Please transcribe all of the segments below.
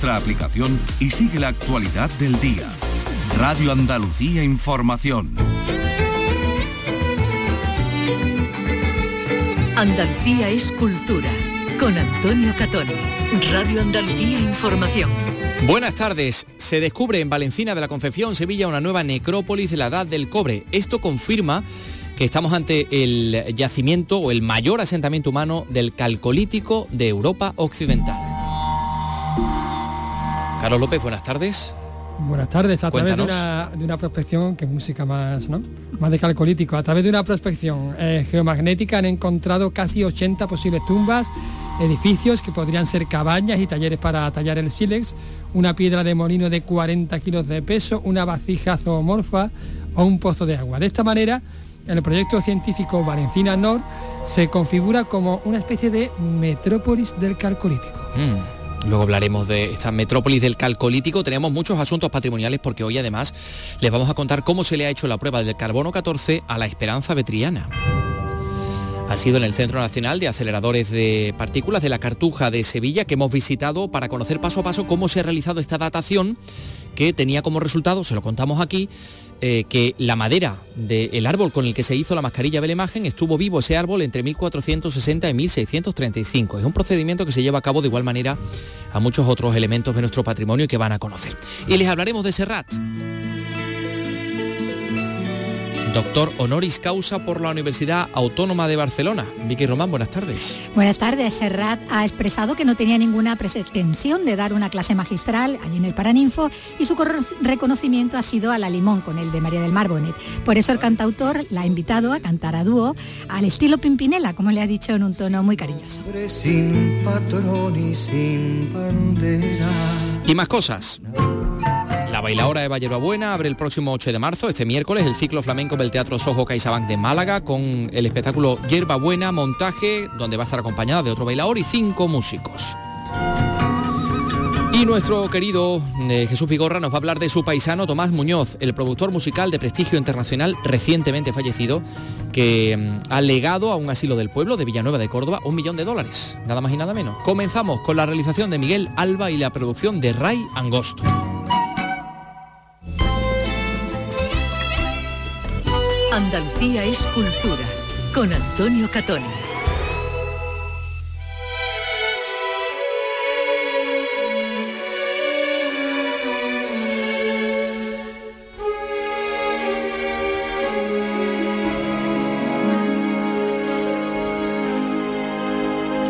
nuestra aplicación y sigue la actualidad del día. Radio Andalucía Información. Andalucía es cultura. Con Antonio Catón. Radio Andalucía Información. Buenas tardes. Se descubre en Valencina de la Concepción, Sevilla, una nueva necrópolis de la Edad del Cobre. Esto confirma que estamos ante el yacimiento o el mayor asentamiento humano del calcolítico de Europa Occidental. Carlos López, buenas tardes. Buenas tardes. A través de una, de una prospección, que es música más, ¿no? más de calcolítico, a través de una prospección eh, geomagnética han encontrado casi 80 posibles tumbas, edificios que podrían ser cabañas y talleres para tallar el sílex, una piedra de molino de 40 kilos de peso, una vasija zoomorfa o un pozo de agua. De esta manera, el proyecto científico Valencina Nord se configura como una especie de metrópolis del calcolítico. Mm. Luego hablaremos de esta metrópolis del calcolítico. Tenemos muchos asuntos patrimoniales porque hoy además les vamos a contar cómo se le ha hecho la prueba del carbono 14 a la esperanza vetriana. Ha sido en el Centro Nacional de Aceleradores de Partículas de la Cartuja de Sevilla que hemos visitado para conocer paso a paso cómo se ha realizado esta datación que tenía como resultado, se lo contamos aquí, eh, que la madera del árbol con el que se hizo la mascarilla de la imagen estuvo vivo ese árbol entre 1460 y 1635. Es un procedimiento que se lleva a cabo de igual manera a muchos otros elementos de nuestro patrimonio que van a conocer. Y les hablaremos de Serrat. Doctor honoris causa por la Universidad Autónoma de Barcelona. Vicky Román, buenas tardes. Buenas tardes. Serrat ha expresado que no tenía ninguna pretensión de dar una clase magistral allí en el Paraninfo y su reconocimiento ha sido a la limón con el de María del Mar Bonet. Por eso el cantautor la ha invitado a cantar a dúo al estilo Pimpinela, como le ha dicho en un tono muy cariñoso. sin patrón y sin bandera. Y más cosas. La bailaora Eva Buena abre el próximo 8 de marzo, este miércoles, el ciclo flamenco del Teatro Sojo CaixaBank de Málaga con el espectáculo Yerba Buena, montaje, donde va a estar acompañada de otro bailador y cinco músicos. Y nuestro querido eh, Jesús Vigorra nos va a hablar de su paisano Tomás Muñoz, el productor musical de prestigio internacional recientemente fallecido, que mm, ha legado a un asilo del pueblo de Villanueva de Córdoba un millón de dólares, nada más y nada menos. Comenzamos con la realización de Miguel Alba y la producción de Ray Angosto. Andalucía es cultura. Con Antonio Catón.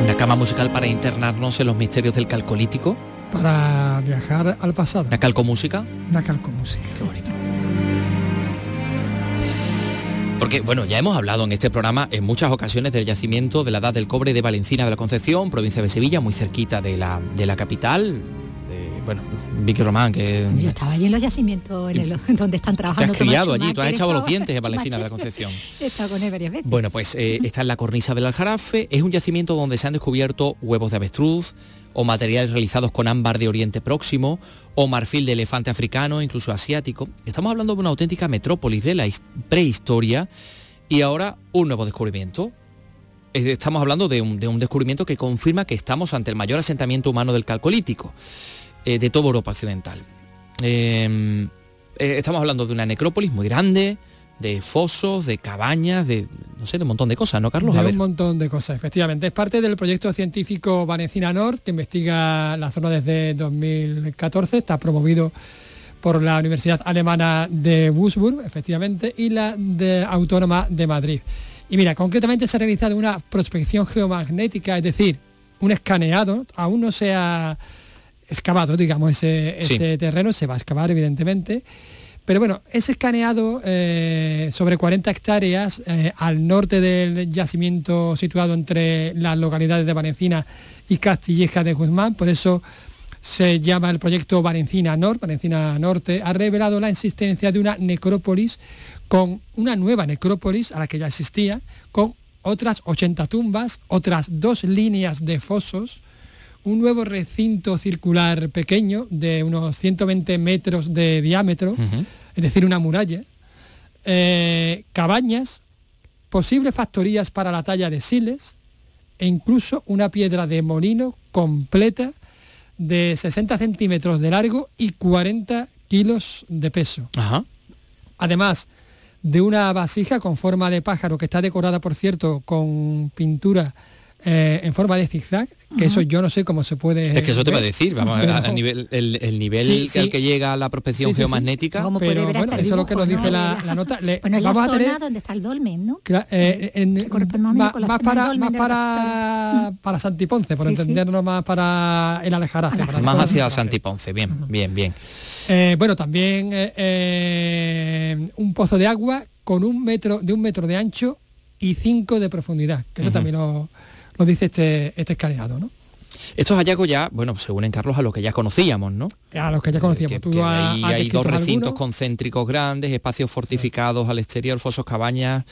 Una cama musical para internarnos en los misterios del calcolítico, Para viajar al pasado, una calcomúsica. una calcomúsica. Qué bonito. Porque, bueno, ya hemos hablado en este programa en muchas ocasiones del yacimiento de la Edad del Cobre de Valencina de la Concepción, provincia de Sevilla, muy cerquita de la, de la capital. bueno, Vicky Román, que Yo estaba allí en los yacimientos en el- donde están te trabajando. has Tomás criado allí, tú has echado los dientes en Valencina de la. Concepción. He estado con él varias veces. Bueno, pues eh, está en la cornisa del Aljarafe, es un yacimiento donde se han descubierto huevos de avestruz o materiales realizados con ámbar de Oriente Próximo o marfil de elefante africano, incluso asiático. Estamos hablando de una auténtica metrópolis de la his- prehistoria y ahora un nuevo descubrimiento. Es- Estamos hablando de un, de un descubrimiento que confirma que estamos ante el mayor asentamiento humano del Calcolítico eh, de toda Europa Occidental. Eh, eh, estamos hablando de una necrópolis muy grande, de fosos, de cabañas, de no sé, de un montón de cosas, ¿no, Carlos? A de ver. un montón de cosas, efectivamente. Es parte del proyecto científico Valencina Nord, que investiga la zona desde 2014. Está promovido por la Universidad Alemana de Würzburg, efectivamente, y la de Autónoma de Madrid. Y mira, concretamente se ha realizado una prospección geomagnética, es decir, un escaneado, aún no se ha excavado, digamos, ese, Sí. ese terreno, se va a excavar, evidentemente. Pero bueno, ese escaneado eh, sobre 40 hectáreas eh, al norte del yacimiento situado entre las localidades de Valencina y Castilleja de Guzmán, por eso se llama el proyecto Valencina Norte, Valencina Norte, ha revelado la existencia de una necrópolis con una nueva necrópolis a la que ya existía, con otras 80 tumbas, otras dos líneas de fosos, un nuevo recinto circular pequeño de unos 120 metros de diámetro. Es decir, una muralla, eh, cabañas, posibles factorías para la talla de siles e incluso una piedra de molino completa de 60 centímetros de largo y 40 kilos de peso. Ajá. Además de una vasija con forma de pájaro que está decorada, por cierto, con pintura eh, en forma de zigzag, que eso yo no sé cómo se puede... Es que eso te va a decir, vamos, pero- a- a nivel, el, el nivel Sí, sí. al que llega la prospección Sí, sí, sí. geomagnética. Puede Pero ver bueno, eso es lo que nos dice ¿no? la, la nota. Le- Bueno, es la vamos a zona tener donde está el dolmen, ¿no? Eh, en- más más, la para, dolmen más para, para Santiponce, por Sí, sí. entendernos más para el Alejaraje. para la más hacia. Santiponce, bien, bien, bien. Eh, bueno, también eh, un pozo de agua con un metro de un metro de ancho y cinco de profundidad, que eso Ujú. también lo, lo dice este, este escaneado, ¿no? Estos hallazgos ya, bueno, se unen, Carlos, a lo que ya conocíamos, ¿no? A los que ya conocíamos. Que- ahí hay dos recintos algunos, concéntricos grandes, espacios fortificados al exterior, fosos, cabañas,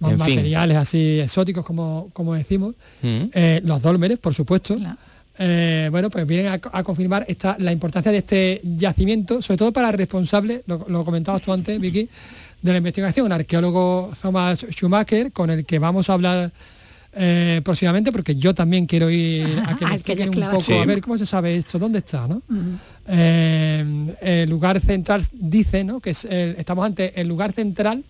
los en fin. materiales así exóticos, como, como decimos. Mm. Eh, los dólmenes, por supuesto. Claro. Eh, bueno, pues vienen a, a confirmar esta, la importancia de este yacimiento, sobre todo para el responsable, lo, lo comentabas tú antes, Vicky, de la investigación, el arqueólogo Thomas Schumacher, con el que vamos a hablar eh, próximamente, porque yo también quiero ir a que me que un poco, Sí. a ver cómo se sabe esto, dónde está, ¿no? Eh, el lugar central dice, ¿no? Que es el- estamos ante el lugar central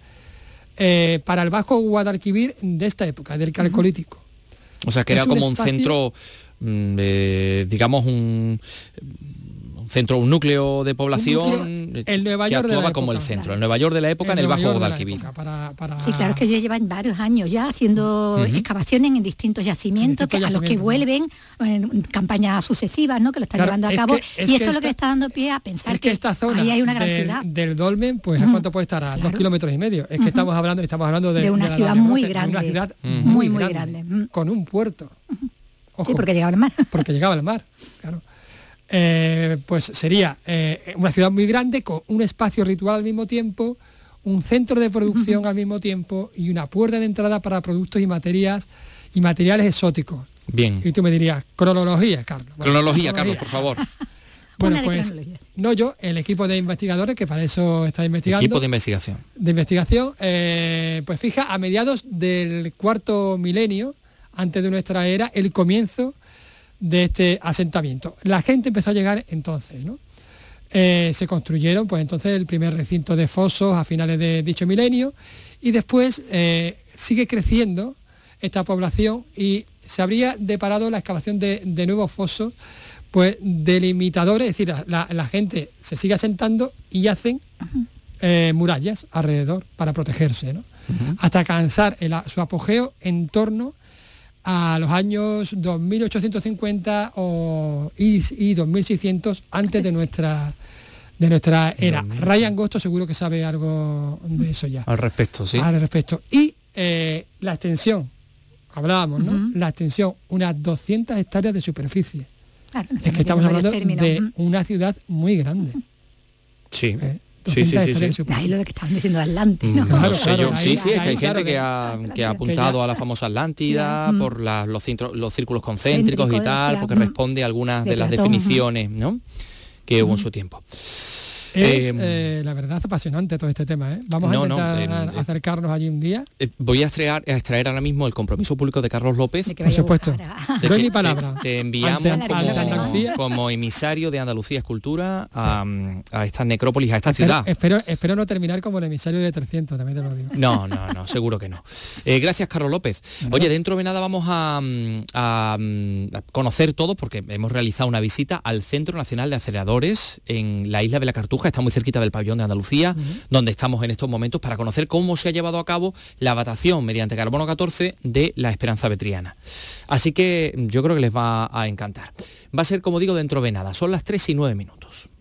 eh, para el Bajo Guadalquivir de esta época, del Calcolítico. O sea, que Es era como un espacio- centro, mm, eh, digamos, un, un centro, un núcleo de población núcleo, eh, el Nueva que York de la actuaba como el centro, el Nueva York de la época en el, Nueva Bajo Guadalquivir. para- para- Sí, claro, es que ellos llevan varios años ya haciendo excavaciones en distintos yacimientos, En distintos que, a los que vuelven en campañas sucesivas, ¿no? Que lo están Claro, llevando a es cabo. que- es y que esto es lo que está dando pie a pensar es que esta zona ahí hay una gran del, ciudad. del Dolmen, pues ¿a cuánto puede estar? A dos kilómetros y medio. Es que estamos hablando, estamos hablando de, De una la ciudad muy Bronce, de Una grande. ciudad muy, Muy, muy grande, grande. Con un puerto. Ojo, Sí, porque llegaba al mar. porque llegaba al mar, claro. Eh, pues sería eh, una ciudad muy grande con un espacio ritual al mismo tiempo, un centro de producción al mismo tiempo y una puerta de entrada para productos y materias y materiales exóticos. Bien. Y tú me dirías, cronología, Carlos. Bueno, Cronología, Carlos, por favor. Bueno, pues no yo, el equipo de investigadores que para eso está investigando. Equipo de investigación. de investigación, eh, pues fija a mediados del cuarto milenio, antes de nuestra era, el comienzo de este asentamiento. La gente empezó a llegar entonces, ¿no? Eh, se construyeron, pues entonces el primer recinto de fosos a finales de dicho milenio y después eh, sigue creciendo esta población y se habría deparado la excavación de, de nuevos fosos, pues delimitadores, es decir, la, la gente se sigue asentando y hacen eh, murallas alrededor para protegerse, ¿no? hasta alcanzar el- su apogeo en torno a los años 2850 o, y, y 2600 antes de nuestra de nuestra era. Ryan Gosto seguro que sabe algo de eso ya Al respecto, sí. al respecto. Y eh, la extensión, hablábamos, ¿no? La extensión, unas 200 hectáreas de superficie. Claro, Es que estamos hablando de una ciudad muy grande. Sí. ¿eh? Sí, 200 sí, sí, sí. Ahí lo de que estaban diciendo. Mm, Claro, no sé claro, yo. ahí- sí, sí, es que hay gente claro, que ha, que- que ha que apuntado ya- a la famosa Atlántida Mm. por la- los, cintro- los círculos concéntricos y Céntrico, tal, decía, porque responde a algunas de, De las Platón, definiciones ¿no? que hubo en su tiempo. Es, Eh, eh, la verdad, apasionante todo este tema. ¿eh? Vamos no, a intentar eh. acercarnos allí un día. Eh, Voy a extraer, a extraer ahora mismo el compromiso público de Carlos López. De que Por supuesto. buscar a- de Doy que mi te- palabra. Te, enviamos Ante- como, ante como emisario de Andalucía Escultura a, a esta necrópolis, a esta Espero, ciudad. espero, espero no terminar como el emisario de 300, también te lo digo. No, no, no, seguro que no. Eh, gracias, Carlos López. Oye, dentro de nada vamos a, mm, a, mm, a conocer todo porque hemos realizado una visita al Centro Nacional de Aceleradores en la isla de la Cartuja, está muy cerquita del pabellón de Andalucía, donde estamos en estos momentos para conocer cómo se ha llevado a cabo la datación mediante carbono 14 de la Esperanza Betriana. Así que yo creo que les va a encantar. Va a ser, como digo, dentro de nada. Son las 3 y 9 minutos.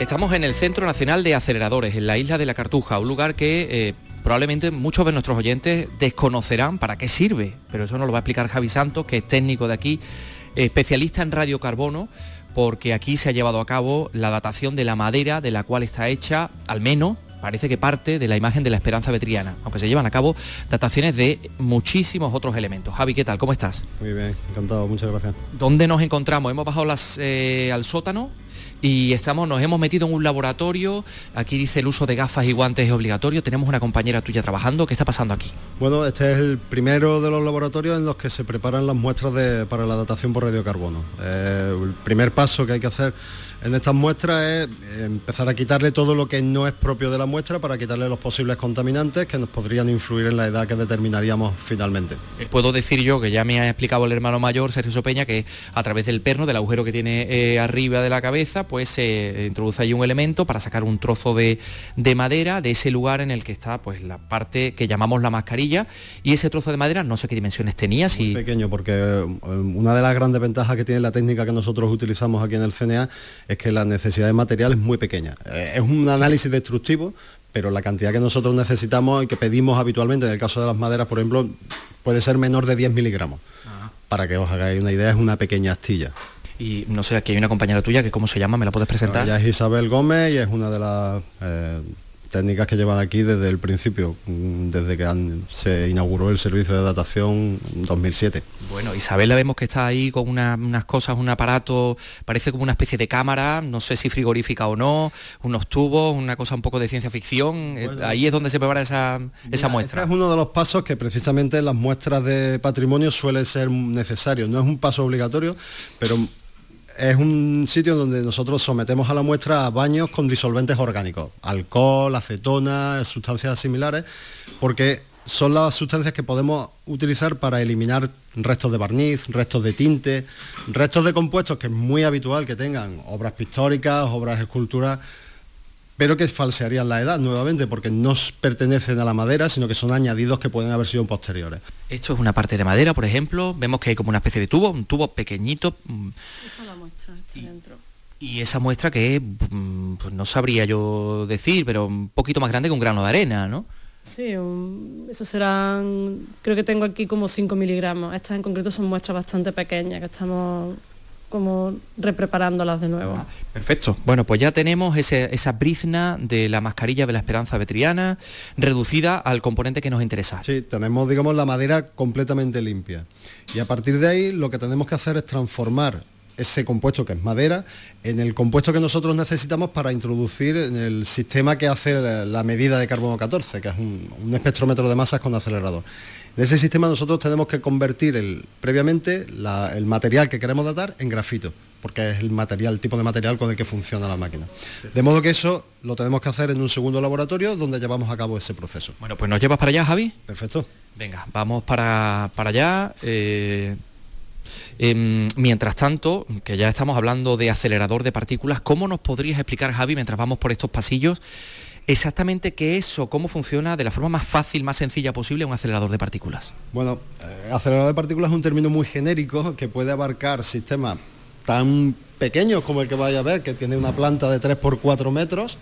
Estamos en el Centro Nacional de Aceleradores, en la isla de la Cartuja, un lugar que eh, probablemente muchos de nuestros oyentes desconocerán para qué sirve, pero eso nos lo va a explicar Javi Santos, que es técnico de aquí, especialista en radiocarbono, porque aquí se ha llevado a cabo la datación de la madera de la cual está hecha, al menos, parece que parte de la imagen de la esperanza vetriana, aunque se llevan a cabo dataciones de muchísimos otros elementos. Javi, ¿qué tal? ¿Cómo estás? Muy bien, encantado, muchas gracias. ¿Dónde nos encontramos? Hemos bajado las, eh, al sótano y estamos, nos hemos metido en un laboratorio. Aquí dice el uso de gafas y guantes es obligatorio. Tenemos una compañera tuya trabajando. ¿Qué está pasando aquí? Bueno, este es el primero de los laboratorios en los que se preparan las muestras para la datación por radiocarbono. Eh, el primer paso que hay que hacer en estas muestras es empezar a quitarle todo lo que no es propio de la muestra para quitarle los posibles contaminantes que nos podrían influir en la edad que determinaríamos finalmente. Eh, puedo decir yo que ya me ha explicado el hermano mayor, Sergio Sopeña, que a través del perno, del agujero que tiene eh, arriba de la cabeza, pues se introduce ahí un elemento para sacar un trozo de, madera de ese lugar en el que está pues la parte que llamamos la mascarilla y ese trozo de madera no sé qué dimensiones tenía. Muy pequeño, porque eh, una de las grandes ventajas que tiene la técnica que nosotros utilizamos aquí en el CNA es que la necesidad de material es muy pequeña. Eh, es un análisis destructivo, pero la cantidad que nosotros necesitamos y que pedimos habitualmente, en el caso de las maderas, por ejemplo, puede ser menor de 10 miligramos. Para que os hagáis una idea, es una pequeña astilla. Y no sé, aquí hay una compañera tuya que cómo se llama, ¿me la puedes presentar? ella es Isabel Gómez y es una de las eh, técnicas que llevan aquí desde el principio, mm, desde que se inauguró el servicio de datación en 2007. Bueno, Isabel la vemos que está ahí con unas cosas, un aparato, parece como una especie de cámara, no sé si frigorífica o no, unos tubos, una cosa un poco de ciencia ficción. Eh, ahí es donde se prepara esa, esa muestra. Este es uno de los pasos que precisamente en las muestras de patrimonio suele ser necesario. No es un paso obligatorio, pero es un sitio donde nosotros sometemos a la muestra a baños con disolventes orgánicos, alcohol, acetona, sustancias similares, porque son las sustancias que podemos utilizar para eliminar restos de barniz, restos de tinte, restos de compuestos que es muy habitual que tengan obras pictóricas, obras esculturas pero que falsearían la edad nuevamente porque no pertenecen a la madera, sino que son añadidos que pueden haber sido posteriores. Esto es una parte de madera, por ejemplo, vemos que hay como una especie de tubo, un tubo pequeñito. Mm. Esa es la muestra, está y, dentro. Y esa muestra que mm, pues no sabría yo decir, pero un poquito más grande que un grano de arena, ¿no? Sí, eso serán, creo que tengo aquí como 5 miligramos. Estas en concreto son muestras bastante pequeñas que estamos como repreparándolas de nuevo. Ah, perfecto. Bueno, pues ya tenemos esa brizna de la mascarilla de la esperanza vetriana reducida al componente que nos interesa. Sí, tenemos, digamos, la madera completamente limpia. Y a partir de ahí lo que tenemos que hacer es transformar ese compuesto que es madera en el compuesto que nosotros necesitamos para introducir en el sistema que hace la medida de carbono 14, que es un, un espectrómetro de masas con acelerador. En ese sistema nosotros tenemos que convertir el, previamente el material que queremos datar en grafito, porque es el material, el tipo de material con el que funciona la máquina. De modo que eso lo tenemos que hacer en un segundo laboratorio donde llevamos a cabo ese proceso. Bueno, pues nos llevas para allá, Javi. Perfecto. Venga, vamos para, allá. Eh, em, mientras tanto, que ya estamos hablando de acelerador de partículas, ¿cómo nos podrías explicar, Javi, mientras vamos por estos pasillos, exactamente qué es o cómo funciona de la forma más fácil, más sencilla posible un acelerador de partículas. Bueno, eh, acelerador de partículas es un término muy genérico que puede abarcar sistemas tan pequeños como el que vaya a ver, que tiene una planta de 3 por 4 metros,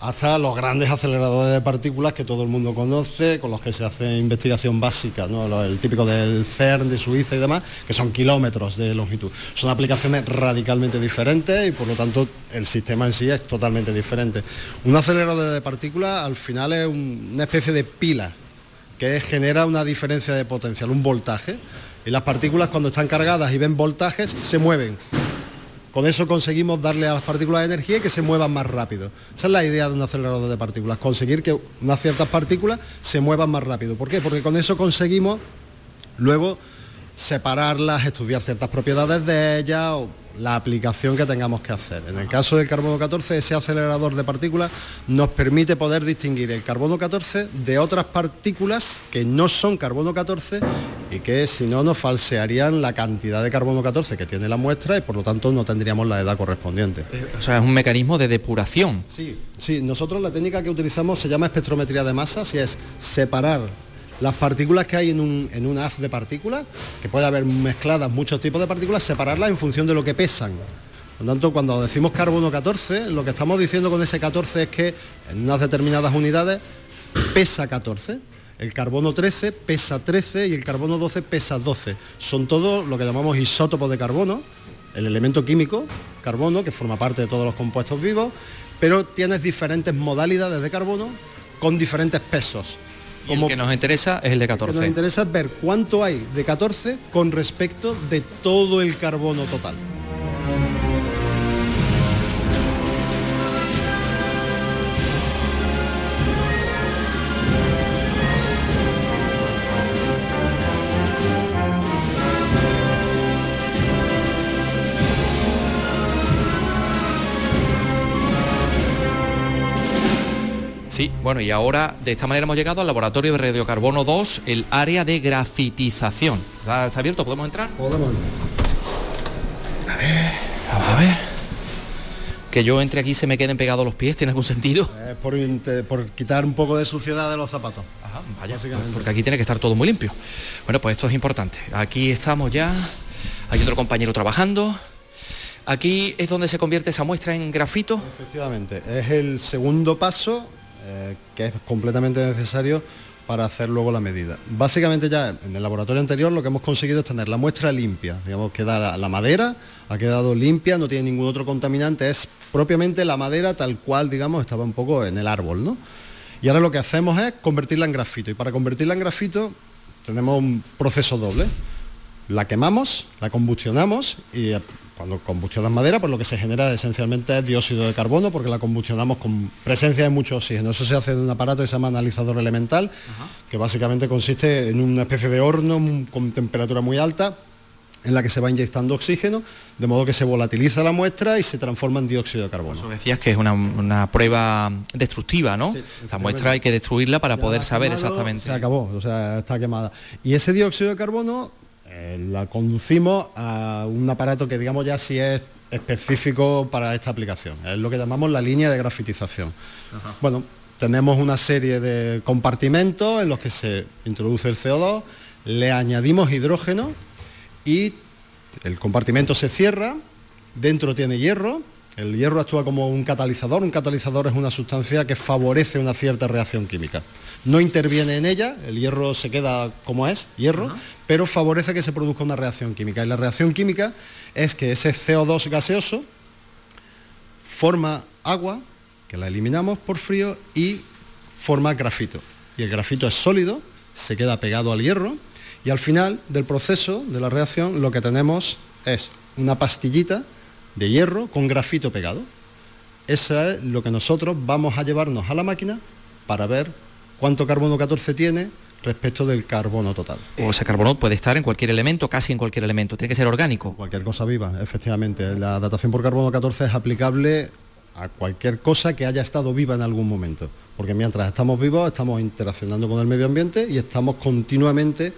hasta los grandes aceleradores de partículas que todo el mundo conoce, con los que se hace investigación básica, el típico del CERN de Suiza y demás, que son kilómetros de longitud. Son aplicaciones radicalmente diferentes y por lo tanto el sistema en sí es totalmente diferente. Un acelerador de partículas al final es una especie de pila que genera una diferencia de potencial, un voltaje, y las partículas cuando están cargadas y ven voltajes se mueven con eso conseguimos darle a las partículas energía y que se muevan más rápido. Esa es la idea de un acelerador de partículas, conseguir que unas ciertas partículas se muevan más rápido. ¿Por qué? Porque con eso conseguimos luego separarlas, estudiar ciertas propiedades de ellas o la aplicación que tengamos que hacer. En el caso del carbono 14, ese acelerador de partículas nos permite poder distinguir el carbono 14 de otras partículas que no son carbono 14 y que si no nos falsearían la cantidad de carbono 14 que tiene la muestra y por lo tanto no tendríamos la edad correspondiente. O sea, es un mecanismo de depuración. Sí, sí, nosotros la técnica que utilizamos se llama espectrometría de masas y es separar las partículas que hay en un, haz de partículas, que puede haber mezcladas muchos tipos de partículas, separarlas en función de lo que pesan. Por tanto, cuando decimos carbono 14, lo que estamos diciendo con ese 14 es que en unas determinadas unidades pesa 14. El carbono 13 pesa 13 y el carbono 12 pesa 12. Son todos lo que llamamos isótopos de carbono, el elemento químico, carbono, que forma parte de todos los compuestos vivos, pero tienes diferentes modalidades de carbono con diferentes pesos. El que nos interesa es el de Lo que 14. nos interesa es ver cuánto hay de 14 con respecto de todo el carbono total. Sí, bueno, y ahora de esta manera hemos llegado al laboratorio de radiocarbono 2, el área de grafitización. ¿Está, está abierto? ¿Podemos entrar? Podemos Vamos a ver. Que yo entre aquí se me queden pegados los pies, ¿tiene algún sentido? Es por, inte- por quitar un poco de suciedad de los zapatos. Ajá, vaya, porque aquí tiene que estar todo muy limpio. Bueno, pues esto es importante. Aquí estamos ya, hay otro compañero trabajando. Aquí es donde se convierte esa muestra en grafito. Efectivamente, es el segundo paso eh, que es completamente necesario para hacer luego la medida. Básicamente ya en el laboratorio anterior lo que hemos conseguido es tener la muestra limpia, digamos que da la, la madera, ha quedado limpia, no tiene ningún otro contaminante, es propiamente la madera tal cual, digamos, estaba un poco en el árbol, ¿no? Y ahora lo que hacemos es convertirla en grafito, y para convertirla en grafito tenemos un proceso doble. La quemamos, la combustionamos y eh, cuando combustionas madera, pues lo que se genera esencialmente es dióxido de carbono porque la combustionamos con presencia de mucho oxígeno. Eso se hace en un aparato que se llama analizador elemental, que básicamente consiste en una especie de horno con temperatura muy alta en la que se va inyectando oxígeno, de modo que se volatiliza la muestra y se transforma en dióxido de carbono. Eso decías que es una, una prueba destructiva, ¿no? Sí, la muestra hay que destruirla para Ya poder saber quemado, exactamente. Se acabó, o sea, está quemada. Y ese dióxido de carbono eh, la conducimos a un aparato que digamos ya sí es específico para esta aplicación. Es lo que llamamos la línea de grafitización. Bueno, tenemos una serie de compartimentos en los que se introduce el CO2, le añadimos hidrógeno y el compartimento se cierra, dentro tiene hierro, el hierro actúa como un catalizador, un catalizador es una sustancia que favorece una cierta reacción química. No interviene en ella, el hierro se queda como es, hierro, pero favorece que se produzca una reacción química. Y la reacción química es que ese CO2 gaseoso forma agua, que la eliminamos por frío, y forma grafito. Y el grafito es sólido, se queda pegado al hierro, y al final del proceso de la reacción lo que tenemos es una pastillita de hierro con grafito pegado. Eso es lo que nosotros vamos a llevarnos a la máquina para ver cuánto carbono 14 tiene respecto del carbono total. O ese carbono puede estar en cualquier elemento, casi en cualquier elemento. Tiene que ser orgánico. Cualquier cosa viva, efectivamente. La datación por carbono 14 es aplicable a cualquier cosa que haya estado viva en algún momento. Porque mientras estamos vivos estamos interaccionando con el medio ambiente y estamos continuamente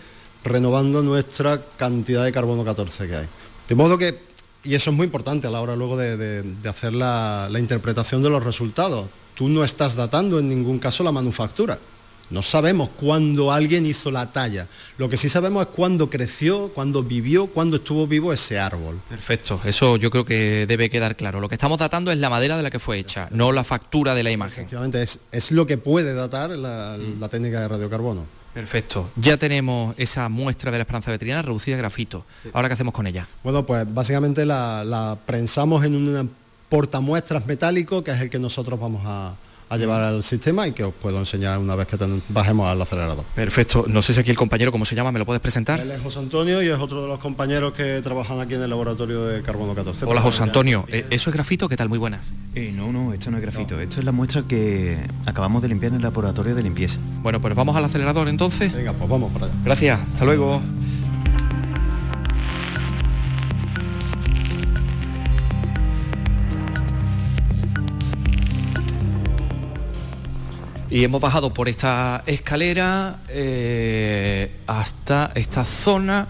renovando nuestra cantidad de carbono 14 que hay. De modo que, y eso es muy importante a la hora luego de, de- de hacer la, la interpretación de los resultados, tú no estás datando en ningún caso la manufactura. No sabemos cuándo alguien hizo la talla. Lo que sí sabemos es cuándo creció, cuándo vivió, cuándo estuvo vivo ese árbol. Perfecto, eso yo creo que debe quedar claro. Lo que estamos datando es la madera de la que fue hecha, no la factura de la imagen. Efectivamente, es, es lo que puede datar la, la técnica de radiocarbono. Perfecto. Ya tenemos esa muestra de la esperanza veterinaria reducida a grafito. Ahora, ¿qué hacemos con ella? Bueno, pues básicamente la, la prensamos en un portamuestras metálico, que es el que nosotros vamos a, a llevar al sistema y que os puedo enseñar una vez que ten- bajemos al acelerador. Perfecto. No sé si aquí el compañero, ¿cómo se llama? ¿Me lo puedes presentar? Él es José Antonio y es otro de los compañeros que trabajan aquí en el laboratorio de carbono 14. Hola, José Antonio. Eh, ¿Eso es grafito? ¿Qué tal? Muy buenas. Eh, no, no, esto no es grafito. Esto es la muestra que acabamos de limpiar en el laboratorio de limpieza. Bueno, pues vamos al acelerador entonces. Venga, pues vamos para allá. Gracias. Hasta luego. Y hemos bajado por esta escalera eh, hasta esta zona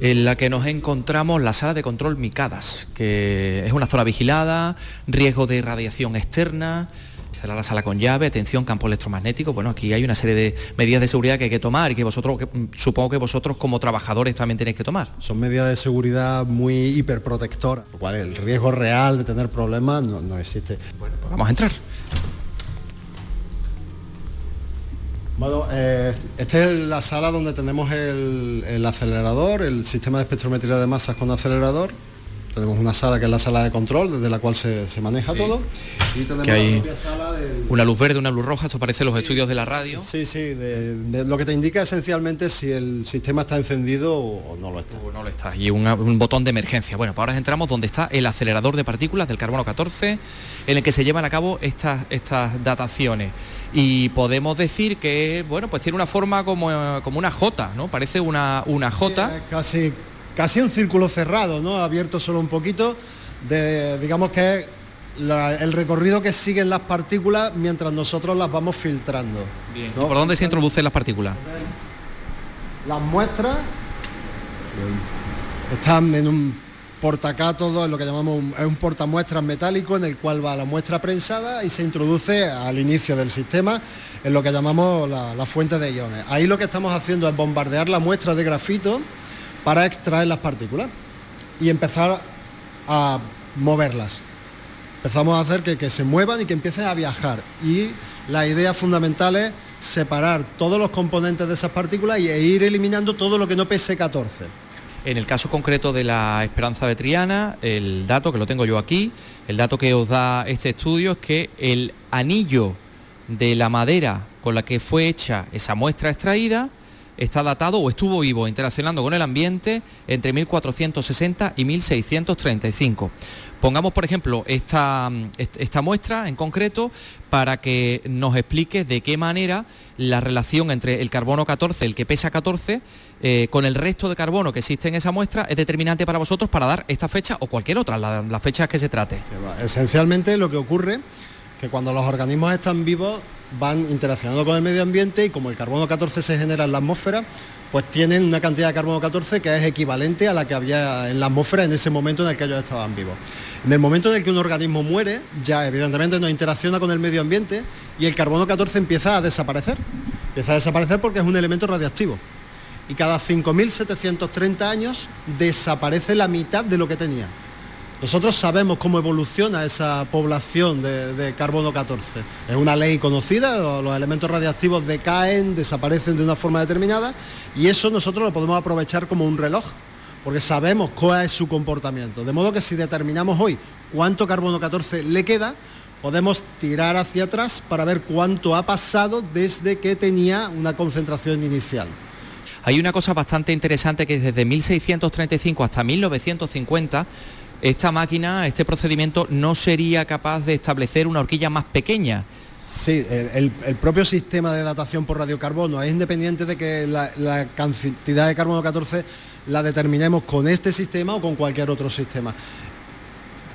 en la que nos encontramos la sala de control Micadas, que es una zona vigilada, riesgo de radiación externa, será la sala con llave, atención, campo electromagnético. Bueno, aquí hay una serie de medidas de seguridad que hay que tomar y que vosotros, que, mm, supongo que vosotros como trabajadores también tenéis que tomar. Son medidas de seguridad muy hiperprotectoras, lo cual el riesgo real de tener problemas no, no existe. Pues vamos a entrar. Bueno, eh, esta es la sala donde tenemos el, el acelerador, el sistema de espectrometría de masas con acelerador. Tenemos una sala que es la sala de control, desde la cual se, se maneja todo. Y tenemos Que hay la sala del- una luz verde, una luz roja, esto parece los estudios de la radio. Sí, sí, de- de lo que te indica esencialmente si el sistema está encendido o, o no lo está. O no lo está. Y una- un botón de emergencia. Bueno, pues ahora entramos donde está el acelerador de partículas del carbono 14, en el que se llevan a cabo estas, estas dataciones. Y podemos decir que, bueno, pues tiene una forma como, como una J, ¿no? Parece una, una J. Casi, casi un círculo cerrado, ¿no? Abierto solo un poquito, de, digamos que es la- el recorrido que siguen las partículas mientras nosotros las vamos filtrando. Bien. ¿no? ¿Y por dónde se introducen las partículas? Las muestras están en un portacátodo, en lo que llamamos un, es un portamuestras metálico en el cual va la muestra prensada y se introduce al inicio del sistema en lo que llamamos la, fuente de iones. Ahí lo que estamos haciendo es bombardear la muestra de grafito para extraer las partículas y empezar a moverlas. Empezamos a hacer que, que se muevan y que empiecen a viajar. Y la idea fundamental es separar todos los componentes de esas partículas y, e ir eliminando todo lo que no pese 14. En el caso concreto de la esperanza vetriana, el dato que lo tengo yo aquí, el dato que os da este estudio es que el anillo de la madera con la que fue hecha esa muestra extraída está datado o estuvo vivo interaccionando con el ambiente entre 1460 y 1635. Pongamos, por ejemplo, esta, mm, est- esta muestra en concreto para que nos explique de qué manera la relación entre el carbono 14, el que pesa 14, eh, con el resto de carbono que existe en esa muestra es determinante para vosotros para dar esta fecha o cualquier otra, la- las fechas que se trate. Esencialmente lo que ocurre que cuando los organismos están vivos van interaccionando con el medio ambiente y como el carbono 14 se genera en la atmósfera, pues tienen una cantidad de carbono 14 que es equivalente a la que había en la atmósfera en ese momento en el que ellos estaban vivos. En el momento en el que un organismo muere, ya evidentemente no interacciona con el medio ambiente y el carbono 14 empieza a desaparecer. Empieza a desaparecer porque es un elemento radiactivo. Y cada 5.730 años desaparece la mitad de lo que tenía. Nosotros sabemos cómo evoluciona esa población de, carbono 14. Es una ley conocida, lo- los elementos radiactivos decaen, desaparecen de una forma determinada y eso nosotros lo podemos aprovechar como un reloj, porque sabemos cuál es su comportamiento. De modo que si determinamos hoy cuánto carbono 14 le queda, podemos tirar hacia atrás para ver cuánto ha pasado desde que tenía una concentración inicial. Hay una cosa bastante interesante que desde 1635 hasta 1950 esta máquina, este procedimiento no sería capaz de establecer una horquilla más pequeña. Sí, el, propio sistema de datación por radiocarbono es independiente de que la cantidad de carbono 14 la determinemos con este sistema o con cualquier otro sistema.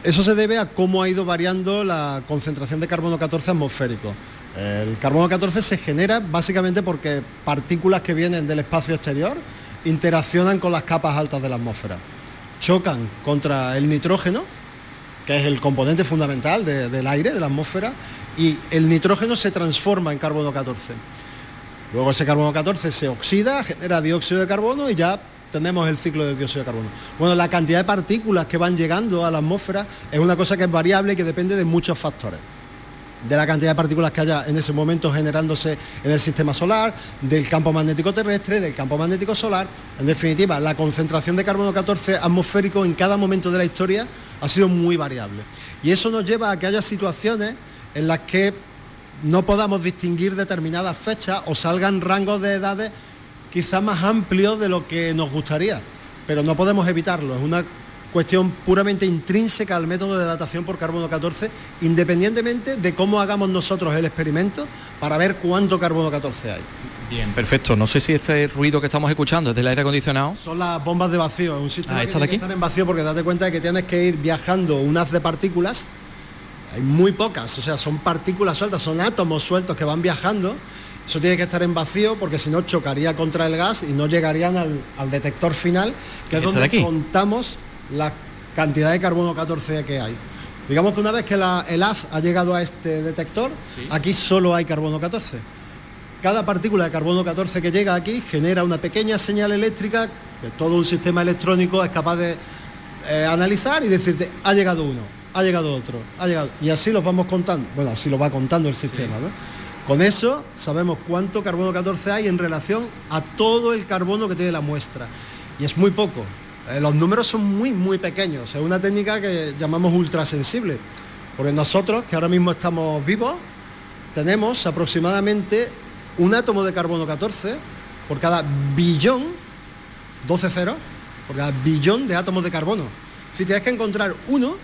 Eso se debe a cómo ha ido variando la concentración de carbono 14 atmosférico. El carbono 14 se genera básicamente porque partículas que vienen del espacio exterior interaccionan con las capas altas de la atmósfera. Chocan contra el nitrógeno, que es el componente fundamental de- del aire, de la atmósfera, y el nitrógeno se transforma en carbono 14. Luego ese carbono 14 se oxida, genera dióxido de carbono y ya tenemos el ciclo del dióxido de carbono. Bueno, la cantidad de partículas que van llegando a la atmósfera es una cosa que es variable y que depende de muchos factores de la cantidad de partículas que haya en ese momento generándose en el sistema solar, del campo magnético terrestre, del campo magnético solar. En definitiva, la concentración de carbono 14 atmosférico en cada momento de la historia ha sido muy variable. Y eso nos lleva a que haya situaciones en las que no podamos distinguir determinadas fechas o salgan rangos de edades quizás más amplios de lo que nos gustaría. Pero no podemos evitarlo. Cuestión puramente intrínseca al método de datación por carbono 14, independientemente de cómo hagamos nosotros el experimento para ver cuánto carbono 14 hay. Bien, perfecto. No sé si este ruido que estamos escuchando es del aire acondicionado. Son las bombas de vacío, es un sistema Ah, que ¿esta tiene de que aquí? estar en vacío porque date cuenta de que tienes que ir viajando un haz de partículas. Hay muy pocas, o sea, son partículas sueltas, son átomos sueltos que van viajando. Eso tiene que estar en vacío porque si no chocaría contra el gas y no llegarían al, al detector final, que es ¿Esta de donde aquí? contamos la cantidad de carbono 14 que hay. Digamos que una vez que la- el haz ha llegado a este detector, aquí solo hay carbono 14. Cada partícula de carbono 14 que llega aquí genera una pequeña señal eléctrica que todo un sistema electrónico es capaz de eh, analizar y decirte, ha llegado uno, ha llegado otro, ha llegado. Y así los vamos contando. Bueno, así lo va contando el sistema, ¿no? Con eso sabemos cuánto carbono 14 hay en relación a todo el carbono que tiene la muestra. Y es muy poco. Eh, los números son muy, muy pequeños. Es una técnica que llamamos ultrasensible. Porque nosotros, que ahora mismo estamos vivos, tenemos aproximadamente un átomo de carbono 14 por cada billón, 12 ceros, por cada billón de átomos de carbono. Si tienes que encontrar uno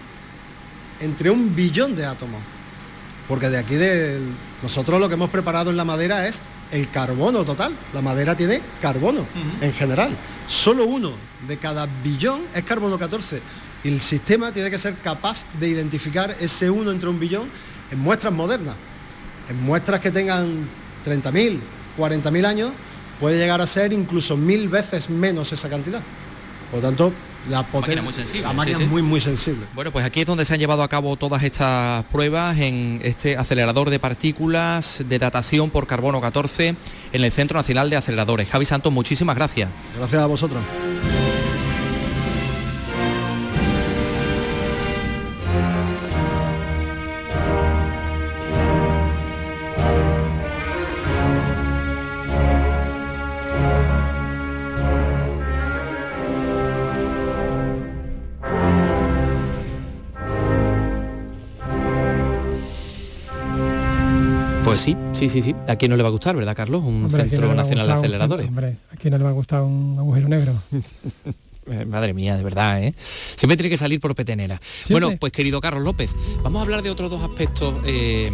entre un billón de átomos. Porque de aquí de nosotros lo que hemos preparado en la madera es el carbono total. La madera tiene carbono en general. Solo uno de cada billón es carbono 14. Y el sistema tiene que ser capaz de identificar ese uno entre un billón en muestras modernas. En muestras que tengan 30.000, 40.000 años, puede llegar a ser incluso mil veces menos esa cantidad. Por lo tanto, la potencia, muy sensible, la máquina sí, muy, muy sensible. Bueno, pues aquí es donde se han llevado a cabo todas estas pruebas en este acelerador de partículas de datación por carbono 14 en el Centro Nacional de Aceleradores. Javi Santos, muchísimas gracias. Gracias a vosotros. Pues sí, sí, sí, sí. ¿A quién no le va a gustar, verdad, Carlos? Un Hombre, ¿a quién Centro no Nacional de un Aceleradores. centro? Hombre, ¿a quién no le va a gustar un agujero negro? Eh, Madre mía, de verdad, ¿eh? Siempre tiene que salir por petenera. Bueno, pues querido Carlos López, vamos a hablar de otros dos aspectos eh,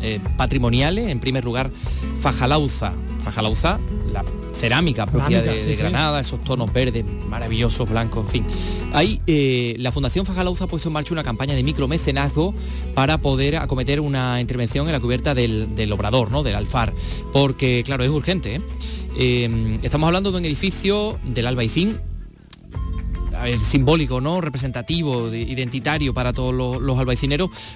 eh, patrimoniales. En primer lugar, Fajalauza. Fajalauza, la cerámica propia Cerámica, de, sí, de sí. Granada, esos tonos verdes maravillosos, blancos, en fin. Ahí eh, la Fundación Fajalauza ha puesto en marcha una campaña de micromecenazgo para poder acometer una intervención en la cubierta del, del obrador, ¿no? Del alfar. Porque, claro, es urgente. ¿eh? Eh, estamos hablando de un edificio del Albaicín simbólico, ¿no? Representativo, de- identitario para todos los, los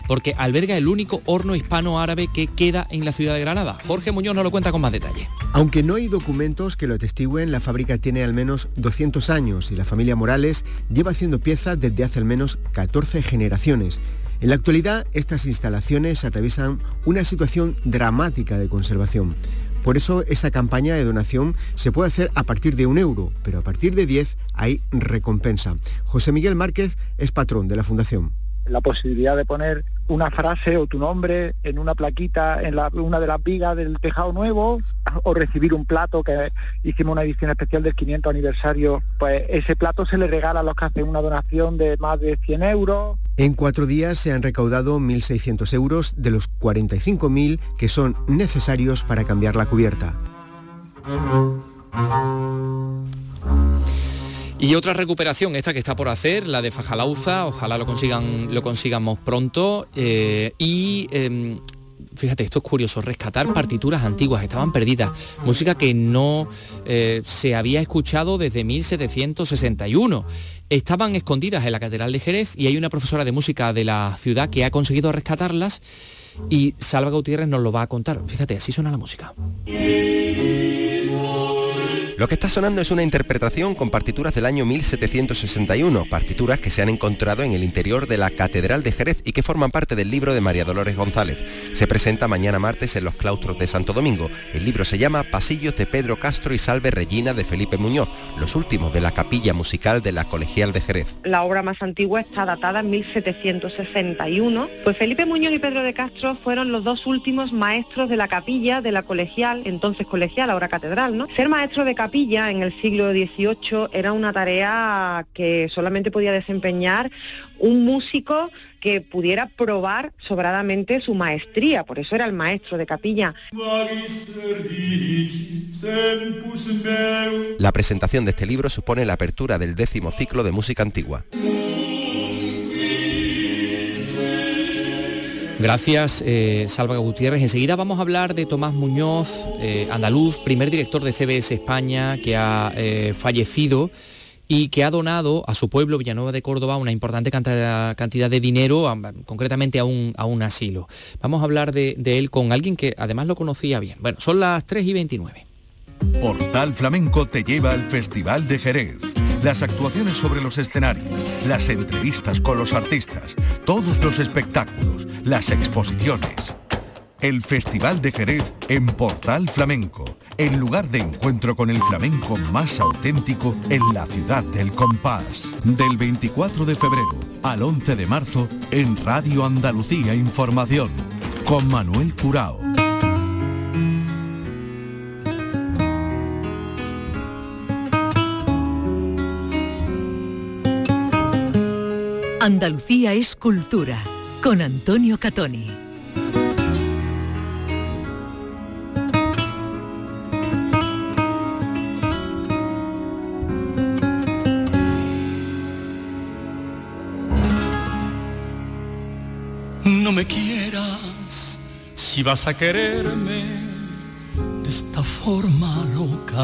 porque alberga el único horno hispano-árabe que queda en la ciudad de Granada. Jorge Muñoz nos lo cuenta con más detalle. Aunque no hay documentos que lo atestiguen, la fábrica tiene al menos 200 años y la familia Morales lleva haciendo piezas desde hace al menos 14 generaciones. En la actualidad, estas instalaciones atraviesan una situación dramática de conservación. Por eso esa campaña de donación se puede hacer a partir de un euro, pero a partir de 10 hay recompensa. José Miguel Márquez es patrón de la Fundación. La posibilidad de poner una frase o tu nombre en una plaquita en una de las vigas del tejado nuevo o recibir un plato que hicimos una edición especial del 500 aniversario, pues ese plato se le regala a los que hacen una donación de más de 100 euros. En cuatro días se han recaudado 1.600 euros de los 45.000 que son necesarios para cambiar la cubierta. Y otra recuperación, esta que está por hacer, la de Fajalauza, ojalá lo consigan, lo consigamos pronto. eh, y eh, fíjate, esto es curioso, rescatar partituras antiguas, estaban perdidas. Música que no eh, se había escuchado desde 1761. Estaban escondidas en la Catedral de Jerez y hay una profesora de música de la ciudad que ha conseguido rescatarlas y Salva Gutiérrez nos lo va a contar. Fíjate, así suena la música. Lo que está sonando es una interpretación con partituras del año 1761, partituras que se han encontrado en el interior de la Catedral de Jerez y que forman parte del libro de María Dolores González. Se presenta mañana martes en los claustros de Santo Domingo. El libro se llama Pasillos de Pedro Castro y Salve Regina de Felipe Muñoz, los últimos de la capilla musical de la Colegial de Jerez. La obra más antigua está datada en 1761. Pues Felipe Muñoz y Pedro de Castro fueron los dos últimos maestros de la capilla de la colegial, entonces colegial, ahora catedral, ¿no? Ser maestro de capilla en el siglo XVIII era una tarea que solamente podía desempeñar un músico que pudiera probar sobradamente su maestría, por eso era el maestro de capilla. La presentación de este libro supone la apertura del décimo ciclo de música antigua. Gracias, eh, Salva Gutiérrez. Enseguida vamos a hablar de Tomás Muñoz, eh, andaluz, primer director de CBS España, que ha eh, fallecido y que ha donado a su pueblo, Villanueva de Córdoba, una importante cantidad, de dinero, concretamente a un, a un asilo. Vamos a hablar de, de él con alguien que además lo conocía bien. Bueno, son las 3 y 29. Portal Flamenco te lleva al Festival de Jerez. Las actuaciones sobre los escenarios, las entrevistas con los artistas, todos los espectáculos, las exposiciones. El Festival de Jerez en Portal Flamenco, el lugar de encuentro con el flamenco más auténtico en la ciudad del compás. Del 24 de febrero al 11 de marzo en Radio Andalucía Información con Manuel Curao. Andalucía es cultura con Antonio Catoni. No me quieras si vas a quererme de esta forma loca.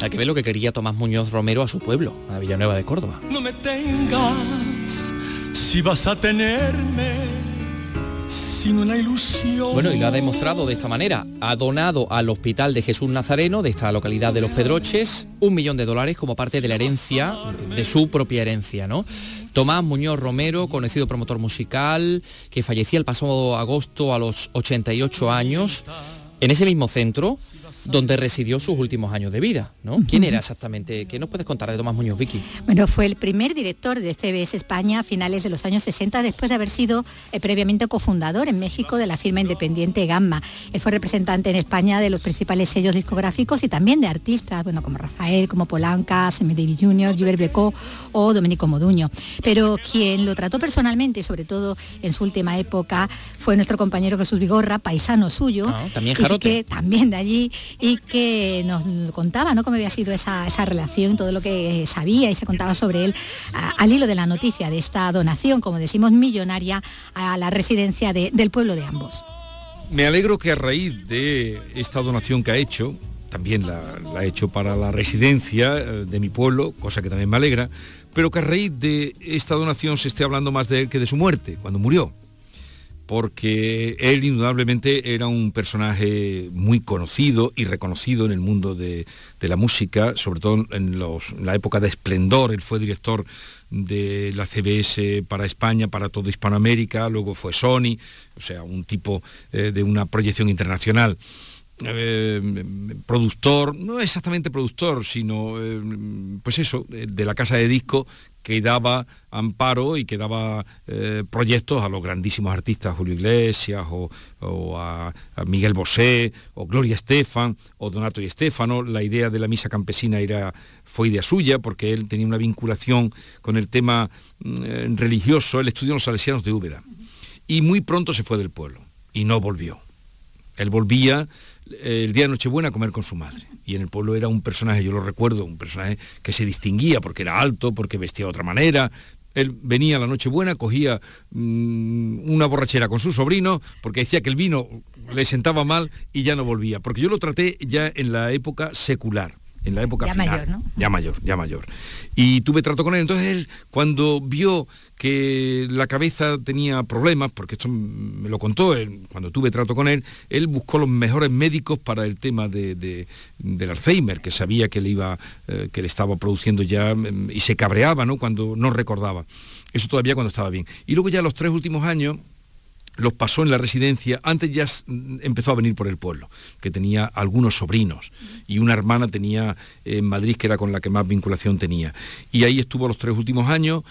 Hay que ver lo que quería Tomás Muñoz Romero a su pueblo, a Villanueva de Córdoba. No me tengas si vas a tenerme sin una ilusión. Bueno, y lo ha demostrado de esta manera. Ha donado al Hospital de Jesús Nazareno de esta localidad de Los Pedroches un millón de dólares como parte de la herencia, de su propia herencia, ¿no? Tomás Muñoz Romero, conocido promotor musical, que fallecía el pasado agosto a los 88 años, en ese mismo centro donde residió sus últimos años de vida, ¿no? ¿Quién era exactamente? ¿Qué nos puedes contar de Tomás Muñoz, Vicky? Bueno, fue el primer director de CBS España a finales de los años 60, después de haber sido eh, previamente cofundador en México de la firma independiente Gamma. Él fue representante en España de los principales sellos discográficos y también de artistas, bueno, como Rafael, como Polanca, Sammy Davis Jr., Gilbert Becó o Domenico Moduño. Pero quien lo trató personalmente y sobre todo en su última época fue nuestro compañero Jesús Vigorra, paisano suyo. Ah, también y Jarote. que también de allí y que nos contaba ¿no? cómo había sido esa, esa relación, todo lo que sabía y se contaba sobre él al hilo de la noticia de esta donación, como decimos, millonaria a la residencia de- del pueblo de ambos. Me alegro que a raíz de esta donación que ha hecho, también la, la ha hecho para la residencia eh, de mi pueblo, cosa que también me alegra, pero que a raíz de esta donación se esté hablando más de él que de su muerte, cuando murió. Porque él indudablemente era un personaje muy conocido y reconocido en el mundo de, la música, sobre todo en, la época de esplendor. Él fue director de la CBS para España, para toda Hispanoamérica, luego fue Sony, o sea, un tipo eh, de una proyección internacional. Eh, productor, no exactamente productor, sino eh, pues eso, eh, de la casa de disco que daba amparo y que daba proyectos a los grandísimos artistas, Julio Iglesias o, o a, Miguel Bosé o Gloria Estefan o Donato y Estefano. La idea de la misa campesina era, fue idea suya porque él tenía una vinculación con el tema mm, religioso, él estudió en los salesianos de Úbeda y muy pronto se fue del pueblo y no volvió. Él volvía el día de Nochebuena a comer con su madre. Y en el pueblo era un personaje, yo lo recuerdo, un personaje que se distinguía porque era alto, porque vestía de otra manera. Él venía a la Nochebuena, cogía mm, una borrachera con su sobrino, porque decía que el vino le sentaba mal y ya no volvía. Porque yo lo traté ya en la época secular, en la época Ya final. mayor, ¿no? Ya mayor, ya mayor. Y tuve trato con él. Entonces él, cuando vio que la cabeza tenía problemas, porque esto me lo contó, él, cuando tuve trato con él, él buscó los mejores médicos para el tema de, de- del Alzheimer, que sabía que le iba, eh, que le estaba produciendo ya mm, y se cabreaba, ¿no? Cuando no recordaba. Eso todavía cuando estaba bien. Y luego ya los tres últimos años los pasó en la residencia, antes ya s- empezó a venir por el pueblo, que tenía algunos sobrinos y una hermana tenía en Madrid que era con la que más vinculación tenía. Y ahí estuvo los tres últimos años.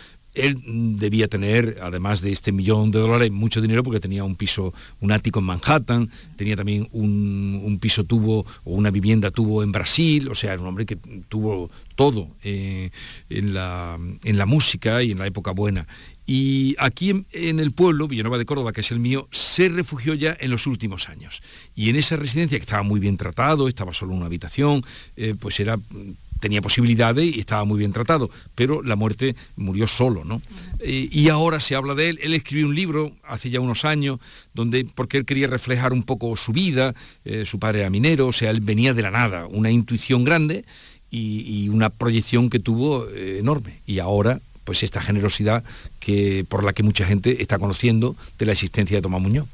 Él debía tener, además de este millón de dólares, mucho dinero porque tenía un piso, un ático en Manhattan, tenía también un, piso tuvo o una vivienda tuvo en Brasil, o sea, era un hombre que tuvo todo eh, en, la, en la música y en la época buena. Y aquí en, en el pueblo, Villanueva de Córdoba, que es el mío, se refugió ya en los últimos años. Y en esa residencia, que estaba muy bien tratado, estaba solo en una habitación, eh, pues era tenía posibilidades y estaba muy bien tratado, pero la muerte murió solo, ¿no? Eh, y ahora se habla de él, él escribió un libro hace ya unos años, donde, porque él quería reflejar un poco su vida, eh, su padre era minero, o sea, él venía de la nada, una intuición grande y, y una proyección que tuvo eh, enorme. Y ahora pues esta generosidad que, por la que mucha gente está conociendo de la existencia de Tomás Muñoz.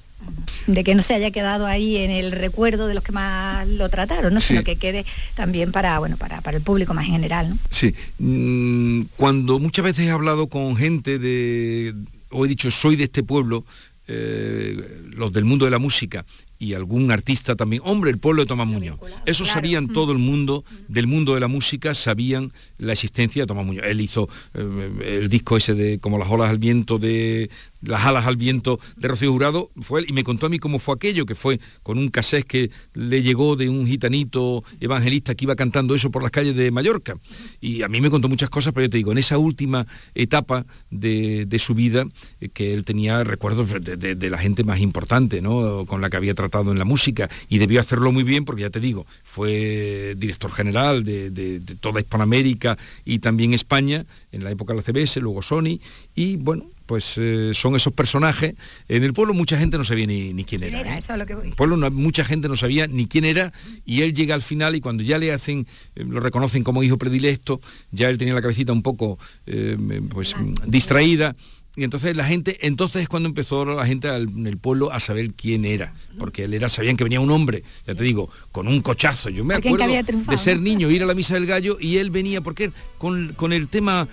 De que no se haya quedado ahí en el recuerdo de los que más lo trataron, ¿no? Sí. sino que quede también para, bueno, para, para el público más en general. ¿no? Sí, mm, cuando muchas veces he hablado con gente de, o he dicho soy de este pueblo, eh, los del mundo de la música, y algún artista también. Hombre, el pueblo de Tomás Muñoz. Eso sabían todo el mundo, del mundo de la música, sabían la existencia de Tomás Muñoz. Él hizo eh, el disco ese de como las olas al viento de las alas al viento de Rocío Jurado, fue él, y me contó a mí cómo fue aquello, que fue con un cassette que le llegó de un gitanito evangelista que iba cantando eso por las calles de Mallorca. Y a mí me contó muchas cosas, pero yo te digo, en esa última etapa de, su vida, eh, que él tenía recuerdos de, la gente más importante, ¿no? con la que había tratado en la música, y debió hacerlo muy bien, porque ya te digo, fue director general de, toda Hispanoamérica y también España, en la época de la CBS, luego Sony, y bueno, pues eh, son esos personajes. En el pueblo mucha gente no sabía ni, quién era. ¿eh? En el pueblo mucha gente no sabía ni quién era y él llega al final y cuando ya le hacen, eh, lo reconocen como hijo predilecto, ya él tenía la cabecita un poco pues, distraída y entonces la gente, entonces es cuando empezó la gente en el pueblo a saber quién era, porque él era, sabían que venía un hombre, ya te digo, con un cochazo. Yo me acuerdo de ser niño, ir a la misa del gallo y él venía, porque con, con el tema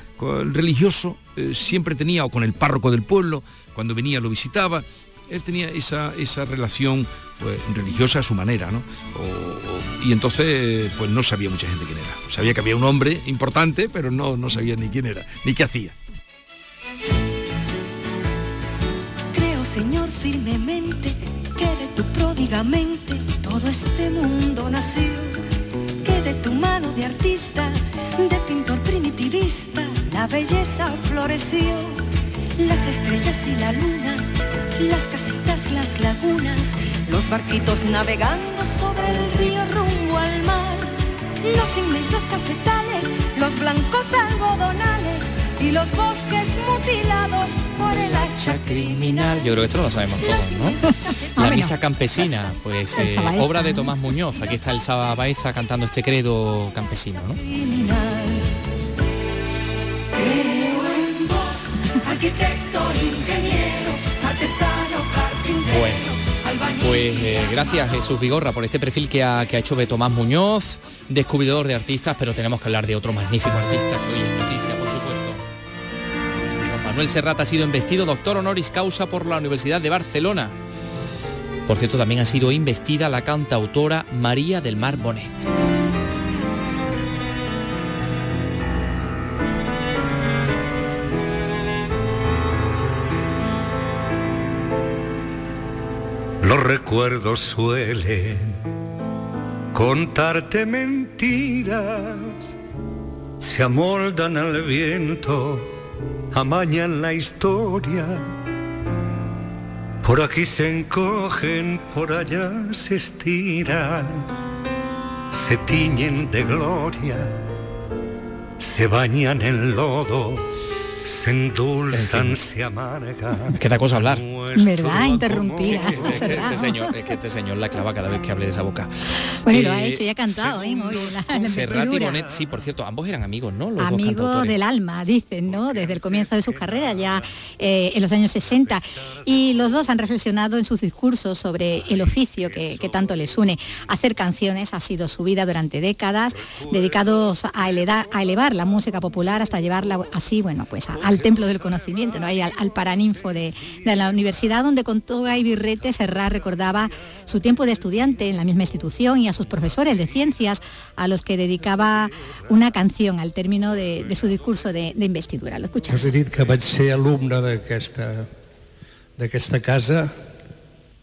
religioso eh, siempre tenía, o con el párroco del pueblo, cuando venía lo visitaba, él tenía esa, esa relación pues, religiosa a su manera, ¿no? y entonces pues no sabía mucha gente quién era. Sabía que había un hombre importante, pero no, no sabía ni quién era, ni qué hacía. Todo este mundo nació, que de tu mano de artista, de pintor primitivista, la belleza floreció, las estrellas y la luna, las casitas, las lagunas, los barquitos navegando sobre el río rumbo al mar, los inmensos cafetales, los blancos algodonales y los bosques mutilados por el hacha criminal. Yo creo que esto no lo sabemos todos, ¿no? La misa campesina, pues eh, obra de Tomás Muñoz. Aquí está el Saba Baeza cantando este credo campesino, ¿no? Bueno. Pues eh, gracias Jesús Vigorra por este perfil que ha, que ha hecho de Tomás Muñoz, descubridor de artistas, pero tenemos que hablar de otro magnífico artista que hoy es noticia, por supuesto. Manuel Serrat ha sido investido doctor honoris causa por la Universidad de Barcelona. Por cierto, también ha sido investida la cantautora María del Mar Bonet. Los recuerdos suelen contarte mentiras, se amoldan al viento amañan la historia. Por aquí se encogen, por allá se estiran, se tiñen de gloria, se bañan en lodo se endulzan, se amargan. Queda cosa hablar. ¿Verdad? Interrumpida. Es que, este señor, es que este señor la clava cada vez que hable de esa boca. Bueno, lo ha eh, hecho y ha cantado, ¿eh? Serrat y Bonet, sí, por cierto, ambos eran amigos, ¿no? amigos del alma, dicen, ¿no? Desde el comienzo de sus carreras, ya eh, en los años 60. Y los dos han reflexionado en sus discursos sobre el oficio que, tanto les une. Hacer canciones ha sido su vida durante décadas, dedicados a elevar, a elevar la música popular hasta llevarla así, bueno, pues a, al templo del conocimiento, ¿no? Ahí al, paraninfo de, la universidad, donde con toga y birrete Serra recordaba su tiempo de estudiante en la misma institución y a sus profesores de ciencias, a los que dedicaba una canción al término de, su discurso de, investidura. Lo escuchamos. Us he dit que vaig ser alumne d'aquesta casa,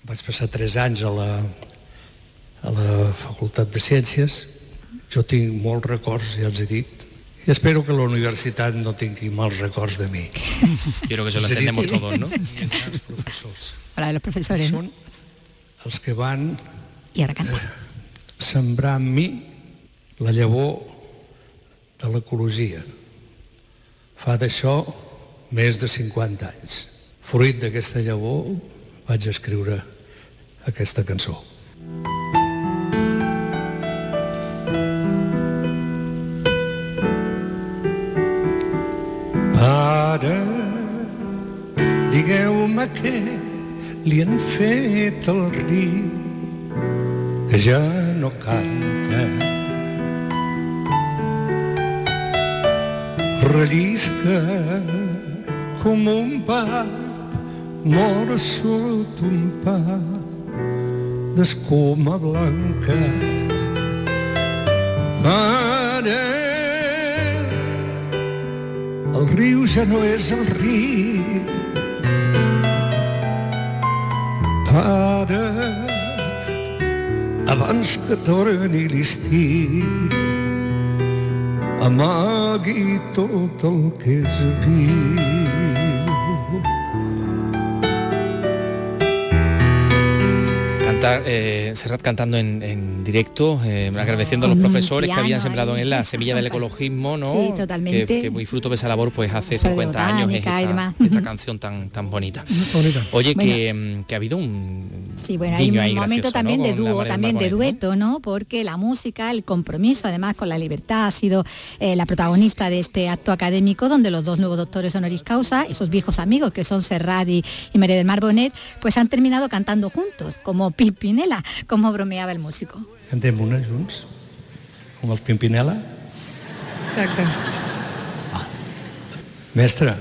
vaig passar tres anys a la, a la Facultat de Ciències, jo tinc molts records, ja els he dit, y espero que la universitat no tingui mals records de mi. Creo que eso lo entendemos todos, ¿no? Els professors. Hola, los profesores. Són els que van I ara canta. Eh, sembrar en mi la llavor de l'ecologia. Fa d'això més de 50 anys. Fruit d'aquesta llavor vaig escriure aquesta cançó. Ara, digueu-me què li han fet al riu, que ja no canta. Rellisca com un pa mort sota un pa d'escuma blanca. Mare, el riu ja no és el riu. Pare, abans que torni l'estiu, amagui tot el que és viu. Cantar, eh, Serrat cantando en, en directo, eh, agradeciendo a los profesores que habían sembrado ahí. en la semilla del ecologismo, ¿no? Sí, totalmente. Que, que muy fruto de esa labor pues hace Sobre 50 años es esta, esta canción tan, tan bonita. Oye, que, mm, que ha habido un Sí, bueno, hay guiño un ahí momento gracioso, también ¿no? de dúo, también de dueto, ¿no? Porque la música, el compromiso, además con la libertad, ha sido eh, la protagonista de este acto académico, donde los dos nuevos doctores honoris causa, esos viejos amigos que son Serrat y, y María del Mar Bonet, pues han terminado cantando juntos, como Pimpinela, como bromeaba el músico. Cantem una junts? Com els Pimpinela? Exacte. Mestre,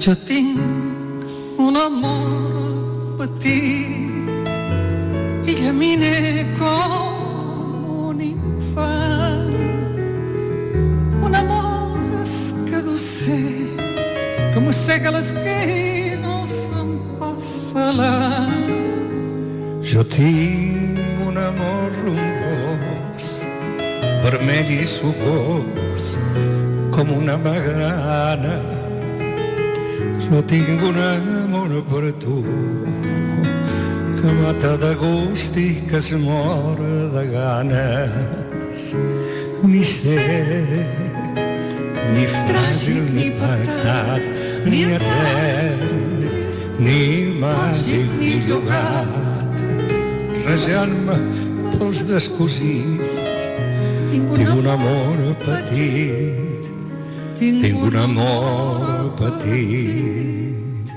Jo tinc un amor petit i llamine que mossega l'esquena o se'n passa l'any. jo tinc un amor rondós, vermell i sucós, com una magrana. Jo tinc un amor per tu, que mata de gust i que es mor de ganes. Ni sec, ni fràgil, ni pactat, ni etern, ni màgic, ni llogat, rejant-me pels descosits. Tinc un amor petit, tinc un amor petit.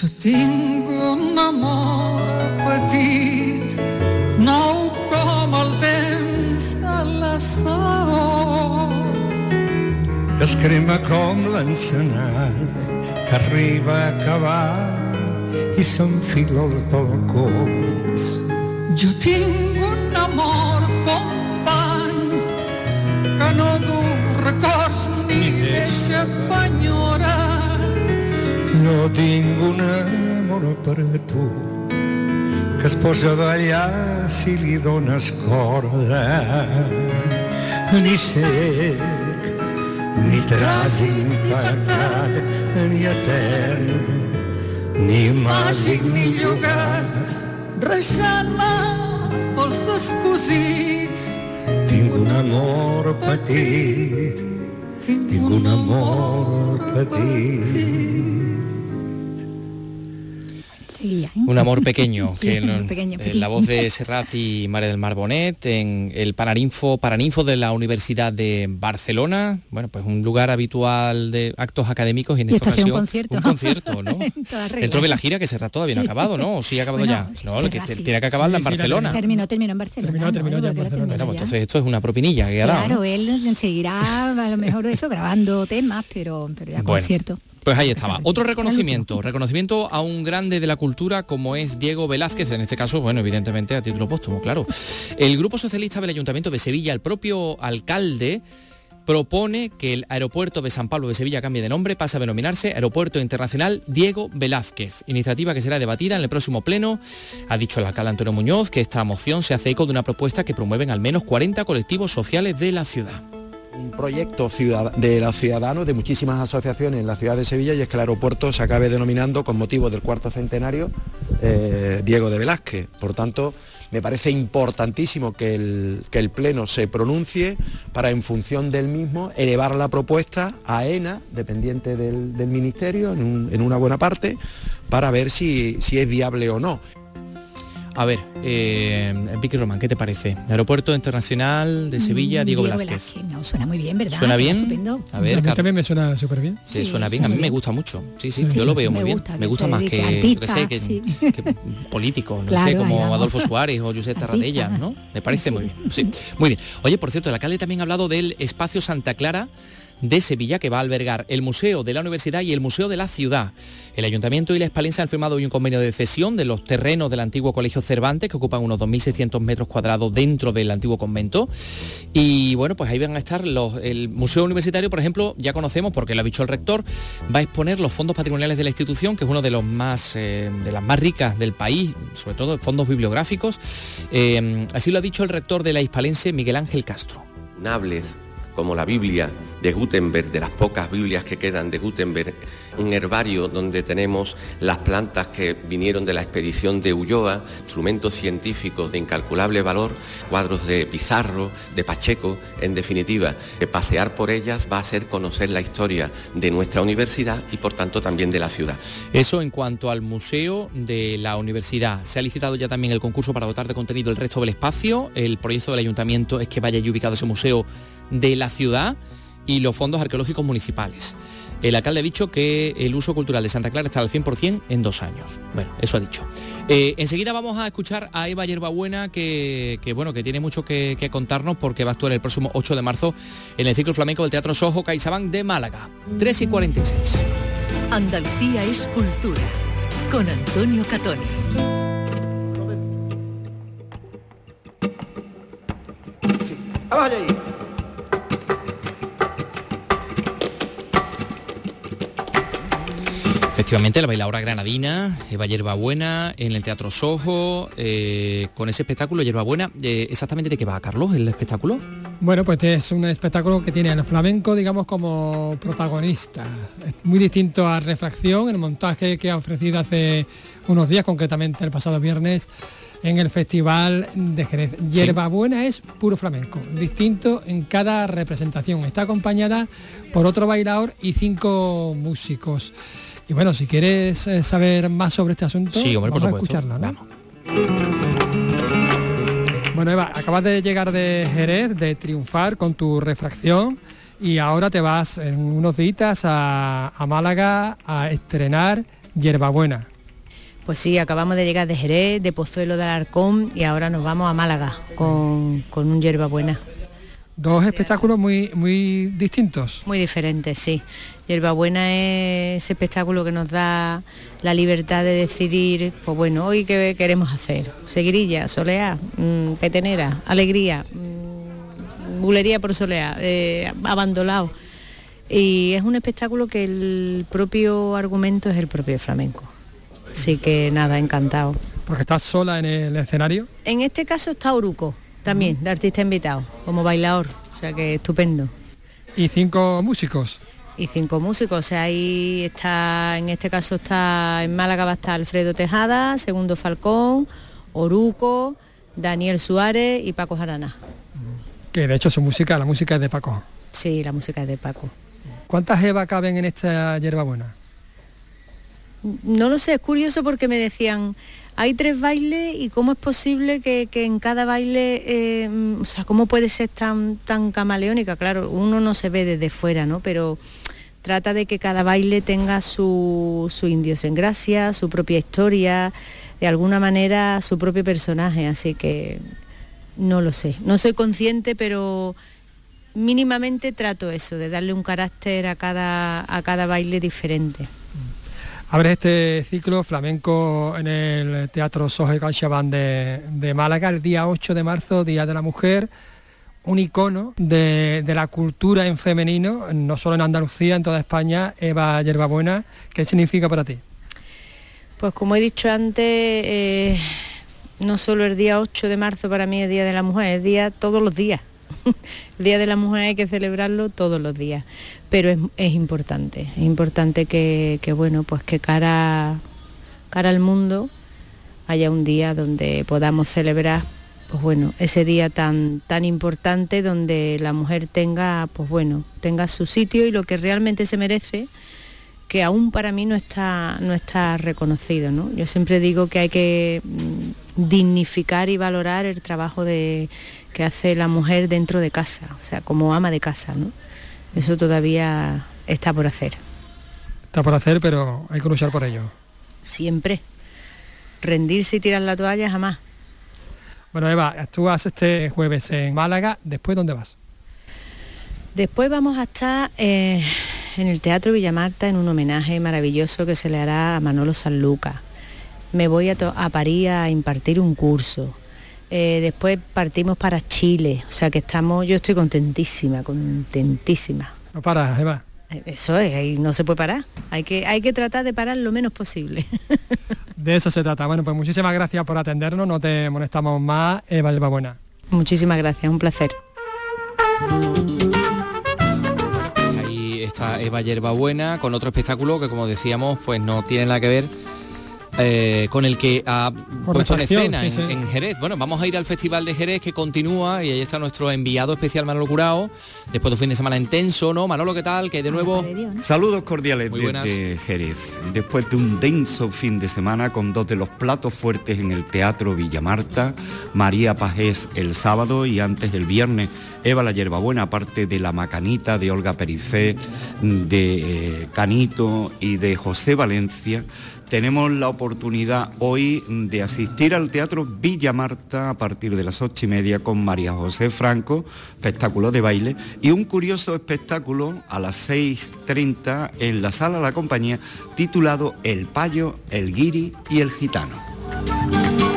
Jo tinc un amor petit, nou com el temps de la saó. Que es crema com l'encenat que arriba a acabar i s'enfila als balcons. Jo tinc un amor company que no du records ni deixa penyores. No tinc un amor per tu que es posa a ballar si li dones corda. Ni sec, ni tràgic, ni pactat, ni etern, ni màgic, ni llogat. Reixant-me pels descosits, Tinc un amor petit, tinc un amor petit. Seguía, ¿eh? Un amor pequeño, Sí, que un no- pequeño, eh, pequeño. la voz de Serrat y María del Mar Bonet en el Paraninfo, Paraninfo de la Universidad de Barcelona, bueno, pues un lugar habitual de actos académicos y en Y esta un ocasión concierto. un concierto, ¿no? Dentro de la gira que Serrat todavía no ha acabado, ¿no? ¿O sí ha acabado Bueno, ya? No, lo que sí. tiene que acabarla en Barcelona. Terminó, terminó en Barcelona. Terminó, terminó ¿no? ya en Barcelona. Bueno, pues entonces esto es una propinilla que ha dado, ¿no? Claro, él seguirá a lo mejor eso grabando temas, pero, pero ya Bueno. concierto. Pues ahí estaba. Otro reconocimiento, reconocimiento a un grande de la cultura como es Diego Velázquez, en este caso, bueno, evidentemente a título póstumo, claro. El Grupo Socialista del Ayuntamiento de Sevilla, el propio alcalde, propone que el aeropuerto de San Pablo de Sevilla cambie de nombre, pase a denominarse Aeropuerto Internacional Diego Velázquez. Iniciativa que será debatida en el próximo pleno. Ha dicho el alcalde Antonio Muñoz que esta moción se hace eco de una propuesta que promueven al menos 40 colectivos sociales de la ciudad. Un proyecto de los ciudadanos de muchísimas asociaciones en la ciudad de Sevilla y es que el aeropuerto se acabe denominando con motivo del cuarto centenario eh, Diego de Velázquez. Por tanto, me parece importantísimo que el, que el Pleno se pronuncie para, en función del mismo, elevar la propuesta a ENA, dependiente del, del Ministerio, en, un- en una buena parte, para ver si, si es viable o no. A ver, eh, Vicky Román, ¿qué te parece? Aeropuerto Internacional de Sevilla, Mm, Diego, Velázquez. No, suena muy bien, ¿verdad? ¿Suena bien? Estupendo. A ver, a mí Car- también me suena súper bien. Sí, Sí, suena bien, a mí me gusta mucho. Sí, sí, Sí, yo lo sí, veo me muy bien. gusta, me que gusta más que, a yo qué artista, sé, que, sí. que político, no Claro, sé, como. Adolfo Suárez o José Tarradella. ¿no? Me parece muy bien. Sí, muy bien. Oye, por cierto, el alcalde también ha hablado del espacio Santa Clara de Sevilla que va a albergar el Museo de la Universidad y el Museo de la Ciudad. El Ayuntamiento y la Espalense han firmado hoy un convenio de cesión de los terrenos del antiguo Colegio Cervantes que ocupan unos 2.600 metros cuadrados dentro del antiguo convento. Y bueno, pues ahí van a estar los, el Museo Universitario, por ejemplo, ya conocemos porque lo ha dicho el rector, va a exponer los fondos patrimoniales de la institución, que es uno de los más eh, de las más ricas del país, sobre todo fondos bibliográficos. Eh, así lo ha dicho el rector de la Hispalense, Miguel Ángel Castro. Nables como la Biblia de Gutenberg, de las pocas Biblias que quedan de Gutenberg, un herbario donde tenemos las plantas que vinieron de la expedición de Ulloa, instrumentos científicos de incalculable valor, cuadros de Pizarro, de Pacheco, en definitiva, pasear por ellas va a ser conocer la historia de nuestra universidad y por tanto también de la ciudad. Eso en cuanto al museo de la universidad. Se ha licitado ya también el concurso para dotar de contenido el resto del espacio. El proyecto del ayuntamiento es que vaya allí ubicado ese museo de la ciudad y los fondos arqueológicos municipales. El alcalde ha dicho que el uso cultural de Santa Clara está al 100% en dos años. Bueno, eso ha dicho. Eh, enseguida vamos a escuchar a Eva Yerbabuena, que, que, bueno, que tiene mucho que, que contarnos porque va a actuar el próximo 8 de marzo en el ciclo flamenco del Teatro Sojo CaixaBank de Málaga. 3 y 46. Andalucía es cultura. Con Antonio Catoni. ¡Vamos allá! Efectivamente, la bailadora granadina, Eva Yerbabuena, en el Teatro Sojo, eh, con ese espectáculo Yerbabuena. Eh, ¿Exactamente de qué va, Carlos, el espectáculo? Bueno, pues es un espectáculo que tiene al flamenco, digamos, como protagonista. Es muy distinto a Refracción, el montaje que ha ofrecido hace unos días, concretamente el pasado viernes, en el Festival de Jerez. Yerbabuena es puro flamenco, distinto en cada representación. Está acompañada por otro bailador y cinco músicos. Y bueno, si quieres eh, saber más sobre este asunto, Sí, hombre, por vamos a escucharlo, ¿no? Bueno, Eva, acabas de llegar de Jerez, de triunfar con tu refracción y ahora te vas en unos días a, a Málaga a estrenar Yerbabuena. Pues sí, acabamos de llegar de Jerez, de Pozuelo de Alarcón y ahora nos vamos a Málaga con, con un hierba buena. Dos espectáculos muy, muy distintos. Muy diferentes, sí. Hierbabuena es ese espectáculo que nos da la libertad de decidir, pues bueno, hoy qué queremos hacer. Seguirilla, soleá, mm, petenera, alegría, mm, bulería por soleá, eh, abandonado. Y es un espectáculo que el propio argumento es el propio flamenco. Así que nada, encantado. Porque estás sola en el escenario. En este caso está Oruco, también, de artista invitado, como bailador, o sea que estupendo. Y cinco músicos. Y cinco músicos, o sea, ahí está, en este caso está, en Málaga va a estar Alfredo Tejada, Segundo Falcón, Oruco, Daniel Suárez y Paco Jarana. Que de hecho su música, la música es de Paco. Sí, la música es de Paco. ¿Cuántas Eva caben en esta Yerbabuena? No lo sé, es curioso porque me decían, hay tres bailes y cómo es posible que, que en cada baile, eh, o sea, cómo puede ser tan, tan camaleónica. Claro, uno no se ve desde fuera, ¿no? Pero trata de que cada baile tenga su, su idiosincrasia, su propia historia, de alguna manera su propio personaje, así que no lo sé. No soy consciente, pero mínimamente trato eso, de darle un carácter a cada, a cada baile diferente. Abres este ciclo flamenco en el Teatro Soje CaixaBank de, de Málaga el día 8 de marzo, Día de la Mujer, un icono de, la cultura en femenino, no solo en Andalucía, en toda España, Eva Yerbabuena. ¿Qué significa para ti? Pues como he dicho antes, eh, no solo el día 8 de marzo para mí es Día de la Mujer, es día todos los días. el Día de la Mujer hay que celebrarlo todos los días, pero es, es importante, es importante que, que, bueno, pues que cara, cara al mundo haya un día donde podamos celebrar pues bueno, ese día tan, tan importante donde la mujer tenga, pues bueno, tenga su sitio y lo que realmente se merece, que aún para mí no está, no está reconocido. ¿no? Yo siempre digo que hay que, dignificar y valorar el trabajo de, que hace la mujer dentro de casa, o sea, como ama de casa, ¿no? Eso todavía está por hacer. Está por hacer, pero hay que luchar por ello. Siempre. Rendirse y tirar la toalla jamás. Bueno, Eva, tú vas este jueves en Málaga, ¿después dónde vas? Después vamos a estar eh, en el Teatro Villamarta en un homenaje maravilloso que se le hará a Manolo Sanluca. Me voy a, a París a impartir un curso. Eh, después partimos para Chile, o sea que estamos, yo estoy contentísima, contentísima. No paras, Eva. Eso es, ahí no se puede parar. Hay que, hay que tratar de parar lo menos posible. De eso se trata. Bueno, pues muchísimas gracias por atendernos, no te molestamos más, Eva Buena. Muchísimas gracias, un placer. Ahí está Eva Yerbabuena con otro espectáculo que como decíamos pues no tiene nada que ver eh, con el que ha Por puesto en escena sí, en, sí. en Jerez. Bueno, vamos a ir al Festival de Jerez que continúa y ahí está nuestro enviado especial Manolo Curao, después de un fin de semana intenso, ¿no? Manolo, ¿qué tal? Que de nuevo... Saludos cordiales Muy buenas. desde Jerez. Después de un denso fin de semana con dos de los platos fuertes en el Teatro Villamarta, María Pajés el sábado y antes el viernes Eva la Yerbabuena, aparte de La Macanita de Olga Pericé, de eh, Canito y de José Valencia, tenemos la oportunidad hoy de asistir al Teatro Villa Marta a partir de las ocho y media con María José Franco, espectáculo de baile, y un curioso espectáculo a las 6.30 en la sala La Compañía titulado El Payo, el Guiri y el Gitano.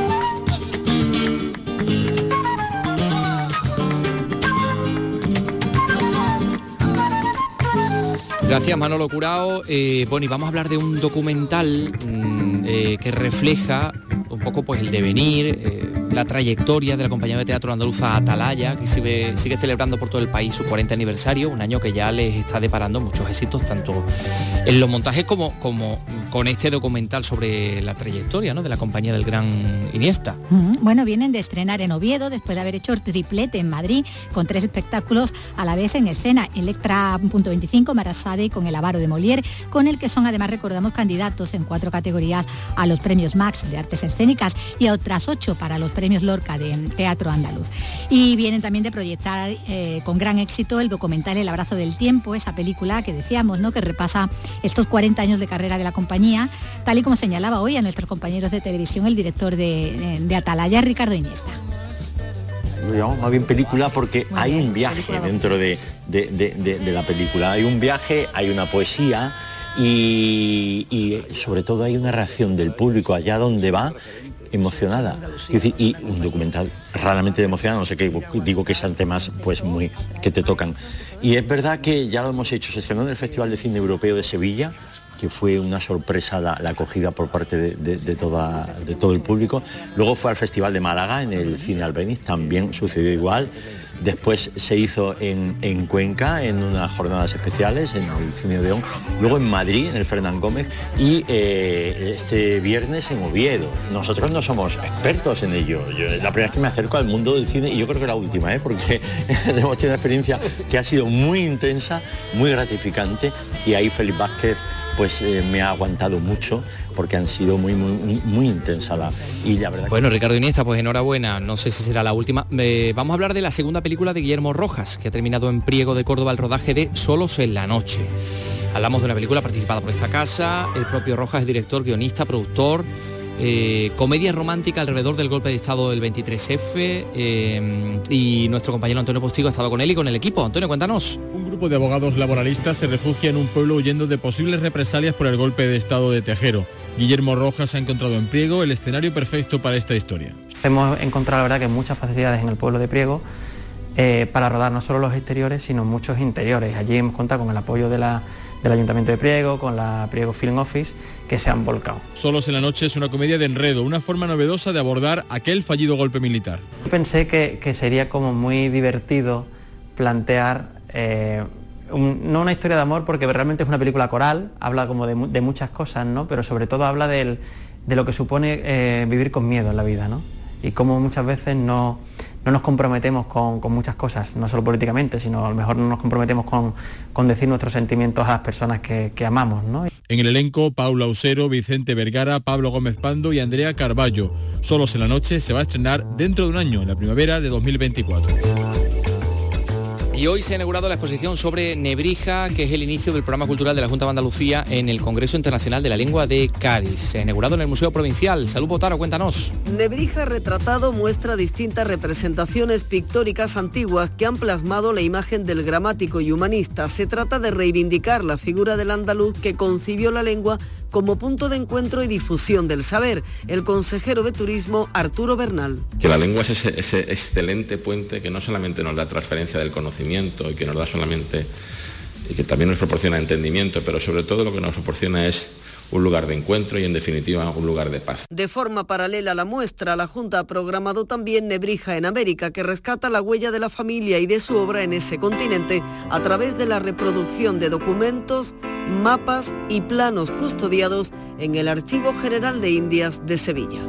Gracias Manolo Curao. Eh, bueno, y vamos a hablar de un documental mm, eh, que refleja un poco pues el devenir, eh, la trayectoria de la compañía de teatro andaluza Atalaya, que sigue, sigue celebrando por todo el país su 40 aniversario, un año que ya les está deparando muchos éxitos, tanto en los montajes como, como con este documental sobre la trayectoria ¿no? de la compañía del gran Iniesta. Bueno, vienen de estrenar en Oviedo después de haber hecho el triplete en Madrid con tres espectáculos a la vez en escena. Electra punto 25, Marasade con El Avaro de Molière, con el que son además recordamos candidatos en cuatro categorías a los premios Max de Artes Escénicas y a otras ocho para los Lorca de Teatro Andaluz. Y vienen también de proyectar eh, con gran éxito el documental El Abrazo del Tiempo, esa película que decíamos, ¿no? que repasa estos 40 años de carrera de la compañía, tal y como señalaba hoy a nuestros compañeros de televisión el director de, de Atalaya, Ricardo Iniesta. lo llamamos más bien película porque hay un viaje dentro de, de- de- de- de la película. Hay un viaje, hay una poesía y, y sobre todo hay una reacción del público allá donde va emocionada. Y un documental raramente emocionado, no sé qué, digo que sean temas pues muy que te tocan. Y es verdad que ya lo hemos hecho, se estrenó en el Festival de Cine Europeo de Sevilla, que fue una sorpresa la, acogida por parte de, de- de toda, de todo el público. Luego fue al Festival de Málaga, en el Cine Albeniz, también sucedió igual. Después se hizo en, en Cuenca, en unas jornadas especiales, en el Cine Odeón. Luego en Madrid, en el Fernán Gómez. Y eh, este viernes en Oviedo. Nosotros no somos expertos en ello. La primera vez que me acerco al mundo del cine, y yo creo que la última, ¿eh? porque hemos tenido una experiencia que ha sido muy intensa, muy gratificante. Y ahí Félix Vázquez pues eh, me ha aguantado mucho porque han sido muy muy muy, muy intensa la y la verdad que- Bueno, Ricardo Iniesta, pues enhorabuena, no sé si será la última. Eh, vamos a hablar de la segunda película de Guillermo Rojas, que ha terminado en Priego de Córdoba el rodaje de Solos en la Noche. Hablamos de una película participada por esta casa, el propio Rojas es director, guionista, productor, eh, comedia romántica alrededor del golpe de Estado del 23F eh, y nuestro compañero Antonio Postigo ha estado con él y con el equipo. Antonio, cuéntanos. Un grupo de abogados laboralistas se refugia en un pueblo huyendo de posibles represalias por el golpe de Estado de Tejero. Guillermo Rojas ha encontrado en Priego el escenario perfecto para esta historia. Hemos encontrado la verdad que muchas facilidades en el pueblo de Priego eh, para rodar no solo los exteriores, sino muchos interiores. Allí hemos contado con el apoyo de la- del Ayuntamiento de Priego, con la Priego Film Office, que se han volcado. Solos en la noche es una comedia de enredo, una forma novedosa de abordar aquel fallido golpe militar. Pensé que, que sería como muy divertido plantear eh, un- no una historia de amor porque realmente es una película coral, habla como de muchas cosas, ¿no? pero sobre todo habla del- de lo que supone eh, vivir con miedo en la vida ¿no? y cómo muchas veces no, no nos comprometemos con, con muchas cosas, no solo políticamente, sino a lo mejor no nos comprometemos con, con decir nuestros sentimientos a las personas que, que amamos. ¿no? En el elenco, Paula Usero, Vicente Vergara, Pablo Gómez Pando y Andrea Carballo. Solos en la noche se va a estrenar dentro de un año, en la primavera de 2024. Y hoy se ha inaugurado la exposición sobre Nebrija, que es el inicio del programa cultural de la Junta de Andalucía en el Congreso Internacional de la Lengua de Cádiz. Se ha inaugurado en el Museo Provincial. Salud Botaro, cuéntanos. Nebrija retratado muestra distintas representaciones pictóricas antiguas que han plasmado la imagen del gramático y humanista. Se trata de reivindicar la figura del andaluz que concibió la lengua como punto de encuentro y difusión del saber. El consejero de Turismo, Arturo Bernal. Que la lengua es ese, excelente puente que no solamente nos da transferencia del conocimiento y que nos da solamente, y que también nos proporciona entendimiento, pero sobre todo lo que nos proporciona es un lugar de encuentro y en definitiva un lugar de paz. De forma paralela a la muestra, la Junta ha programado también Nebrija en América, que rescata la huella de la familia y de su obra en ese continente a través de la reproducción de documentos, mapas y planos custodiados en el Archivo General de Indias de Sevilla.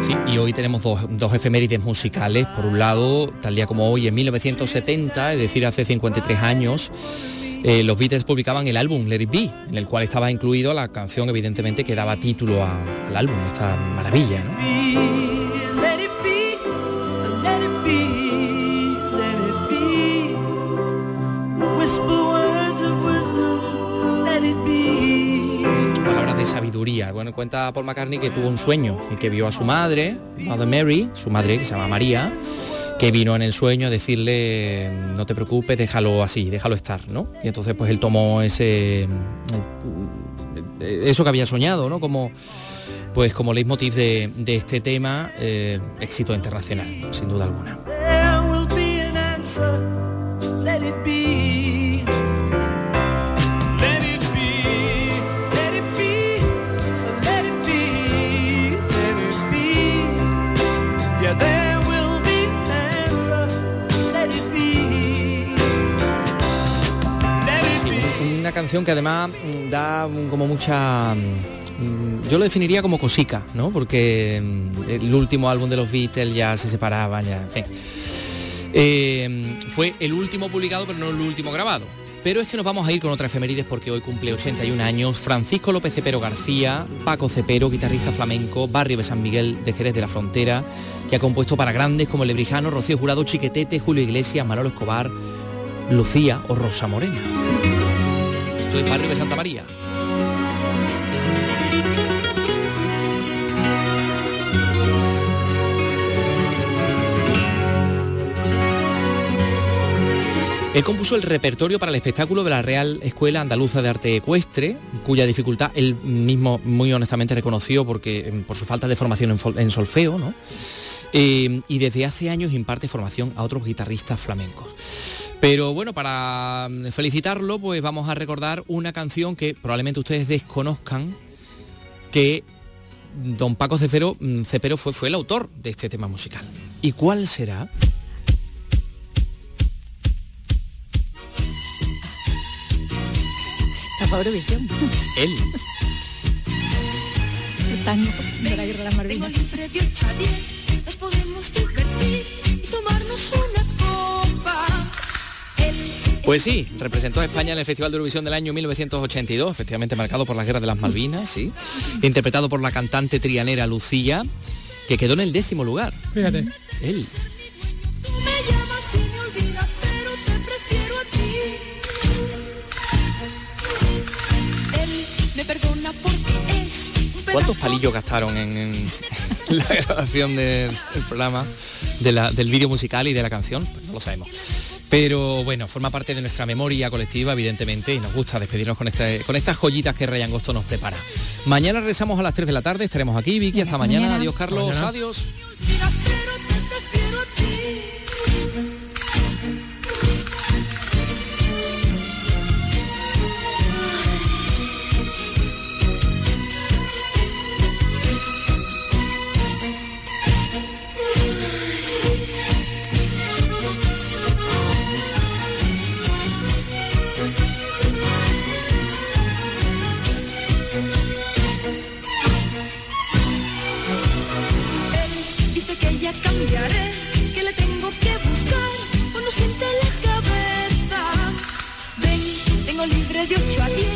Sí, y hoy tenemos dos, efemérides musicales. Por un lado, tal día como hoy, en 1970, es decir, hace 53 años, eh, los Beatles publicaban el álbum Let It Be, en el cual estaba incluido la canción, evidentemente, que daba título al álbum, esta maravilla. Sabiduría. Bueno, cuenta Paul McCartney que tuvo un sueño y que vio a su madre, Mother Mary, su madre que se llama María, que vino en el sueño a decirle, no te preocupes, déjalo así, déjalo estar, ¿no? Y entonces pues él tomó ese, eso que había soñado, ¿no? Como, pues como leitmotiv de, de este tema, eh, éxito internacional, sin duda alguna. Canción que además mm, da como mucha mm, yo lo definiría como cosica, ¿no? Porque mm, el último álbum de los Beatles ya se separaban, ya, en fin. Eh, fue el último publicado, pero no el último grabado. Pero es que nos vamos a ir con otra efemérides porque hoy cumple 81 años Francisco López Cepero García, Paco Cepero, guitarrista flamenco, barrio de San Miguel de Jerez de la Frontera, que ha compuesto para grandes como Lebrijano, Rocío Jurado, Chiquetete, Julio Iglesias, Manolo Escobar, Lucía o Rosa Morena. Esto es Barrio de Santa María. Él compuso el repertorio para el espectáculo de la Real Escuela Andaluza de Arte Ecuestre, cuya dificultad él mismo muy honestamente reconoció porque, mm, por su falta de formación en, solfeo, ¿no? Eh, y desde hace años imparte formación a otros guitarristas flamencos. Pero bueno, para mm, felicitarlo, pues vamos a recordar una canción que probablemente ustedes desconozcan, que don Paco Cepero, mm, Cepero fue, fue el autor de este tema musical. ¿Y cuál será? Eurovisión. Él. Tango de la guerra de las Malvinas. Podemos divertir y tomarnos una pues sí, representó a España en el Festival de Eurovisión del año 1982, efectivamente marcado por la Guerra de las Malvinas, sí, interpretado por la cantante trianera Lucía, que quedó en el décimo lugar. Fíjate. Él. ¿Cuántos palillos gastaron en, la grabación del programa, del vídeo musical y de la canción? Pues no lo sabemos. Pero bueno, forma parte de nuestra memoria colectiva, evidentemente, y nos gusta despedirnos con, este, con estas joyitas que Rey Angosto nos prepara. Mañana regresamos a las 3 de la tarde, estaremos aquí, Vicky, hasta, mañana. Adiós, Carlos, adiós. you trust me?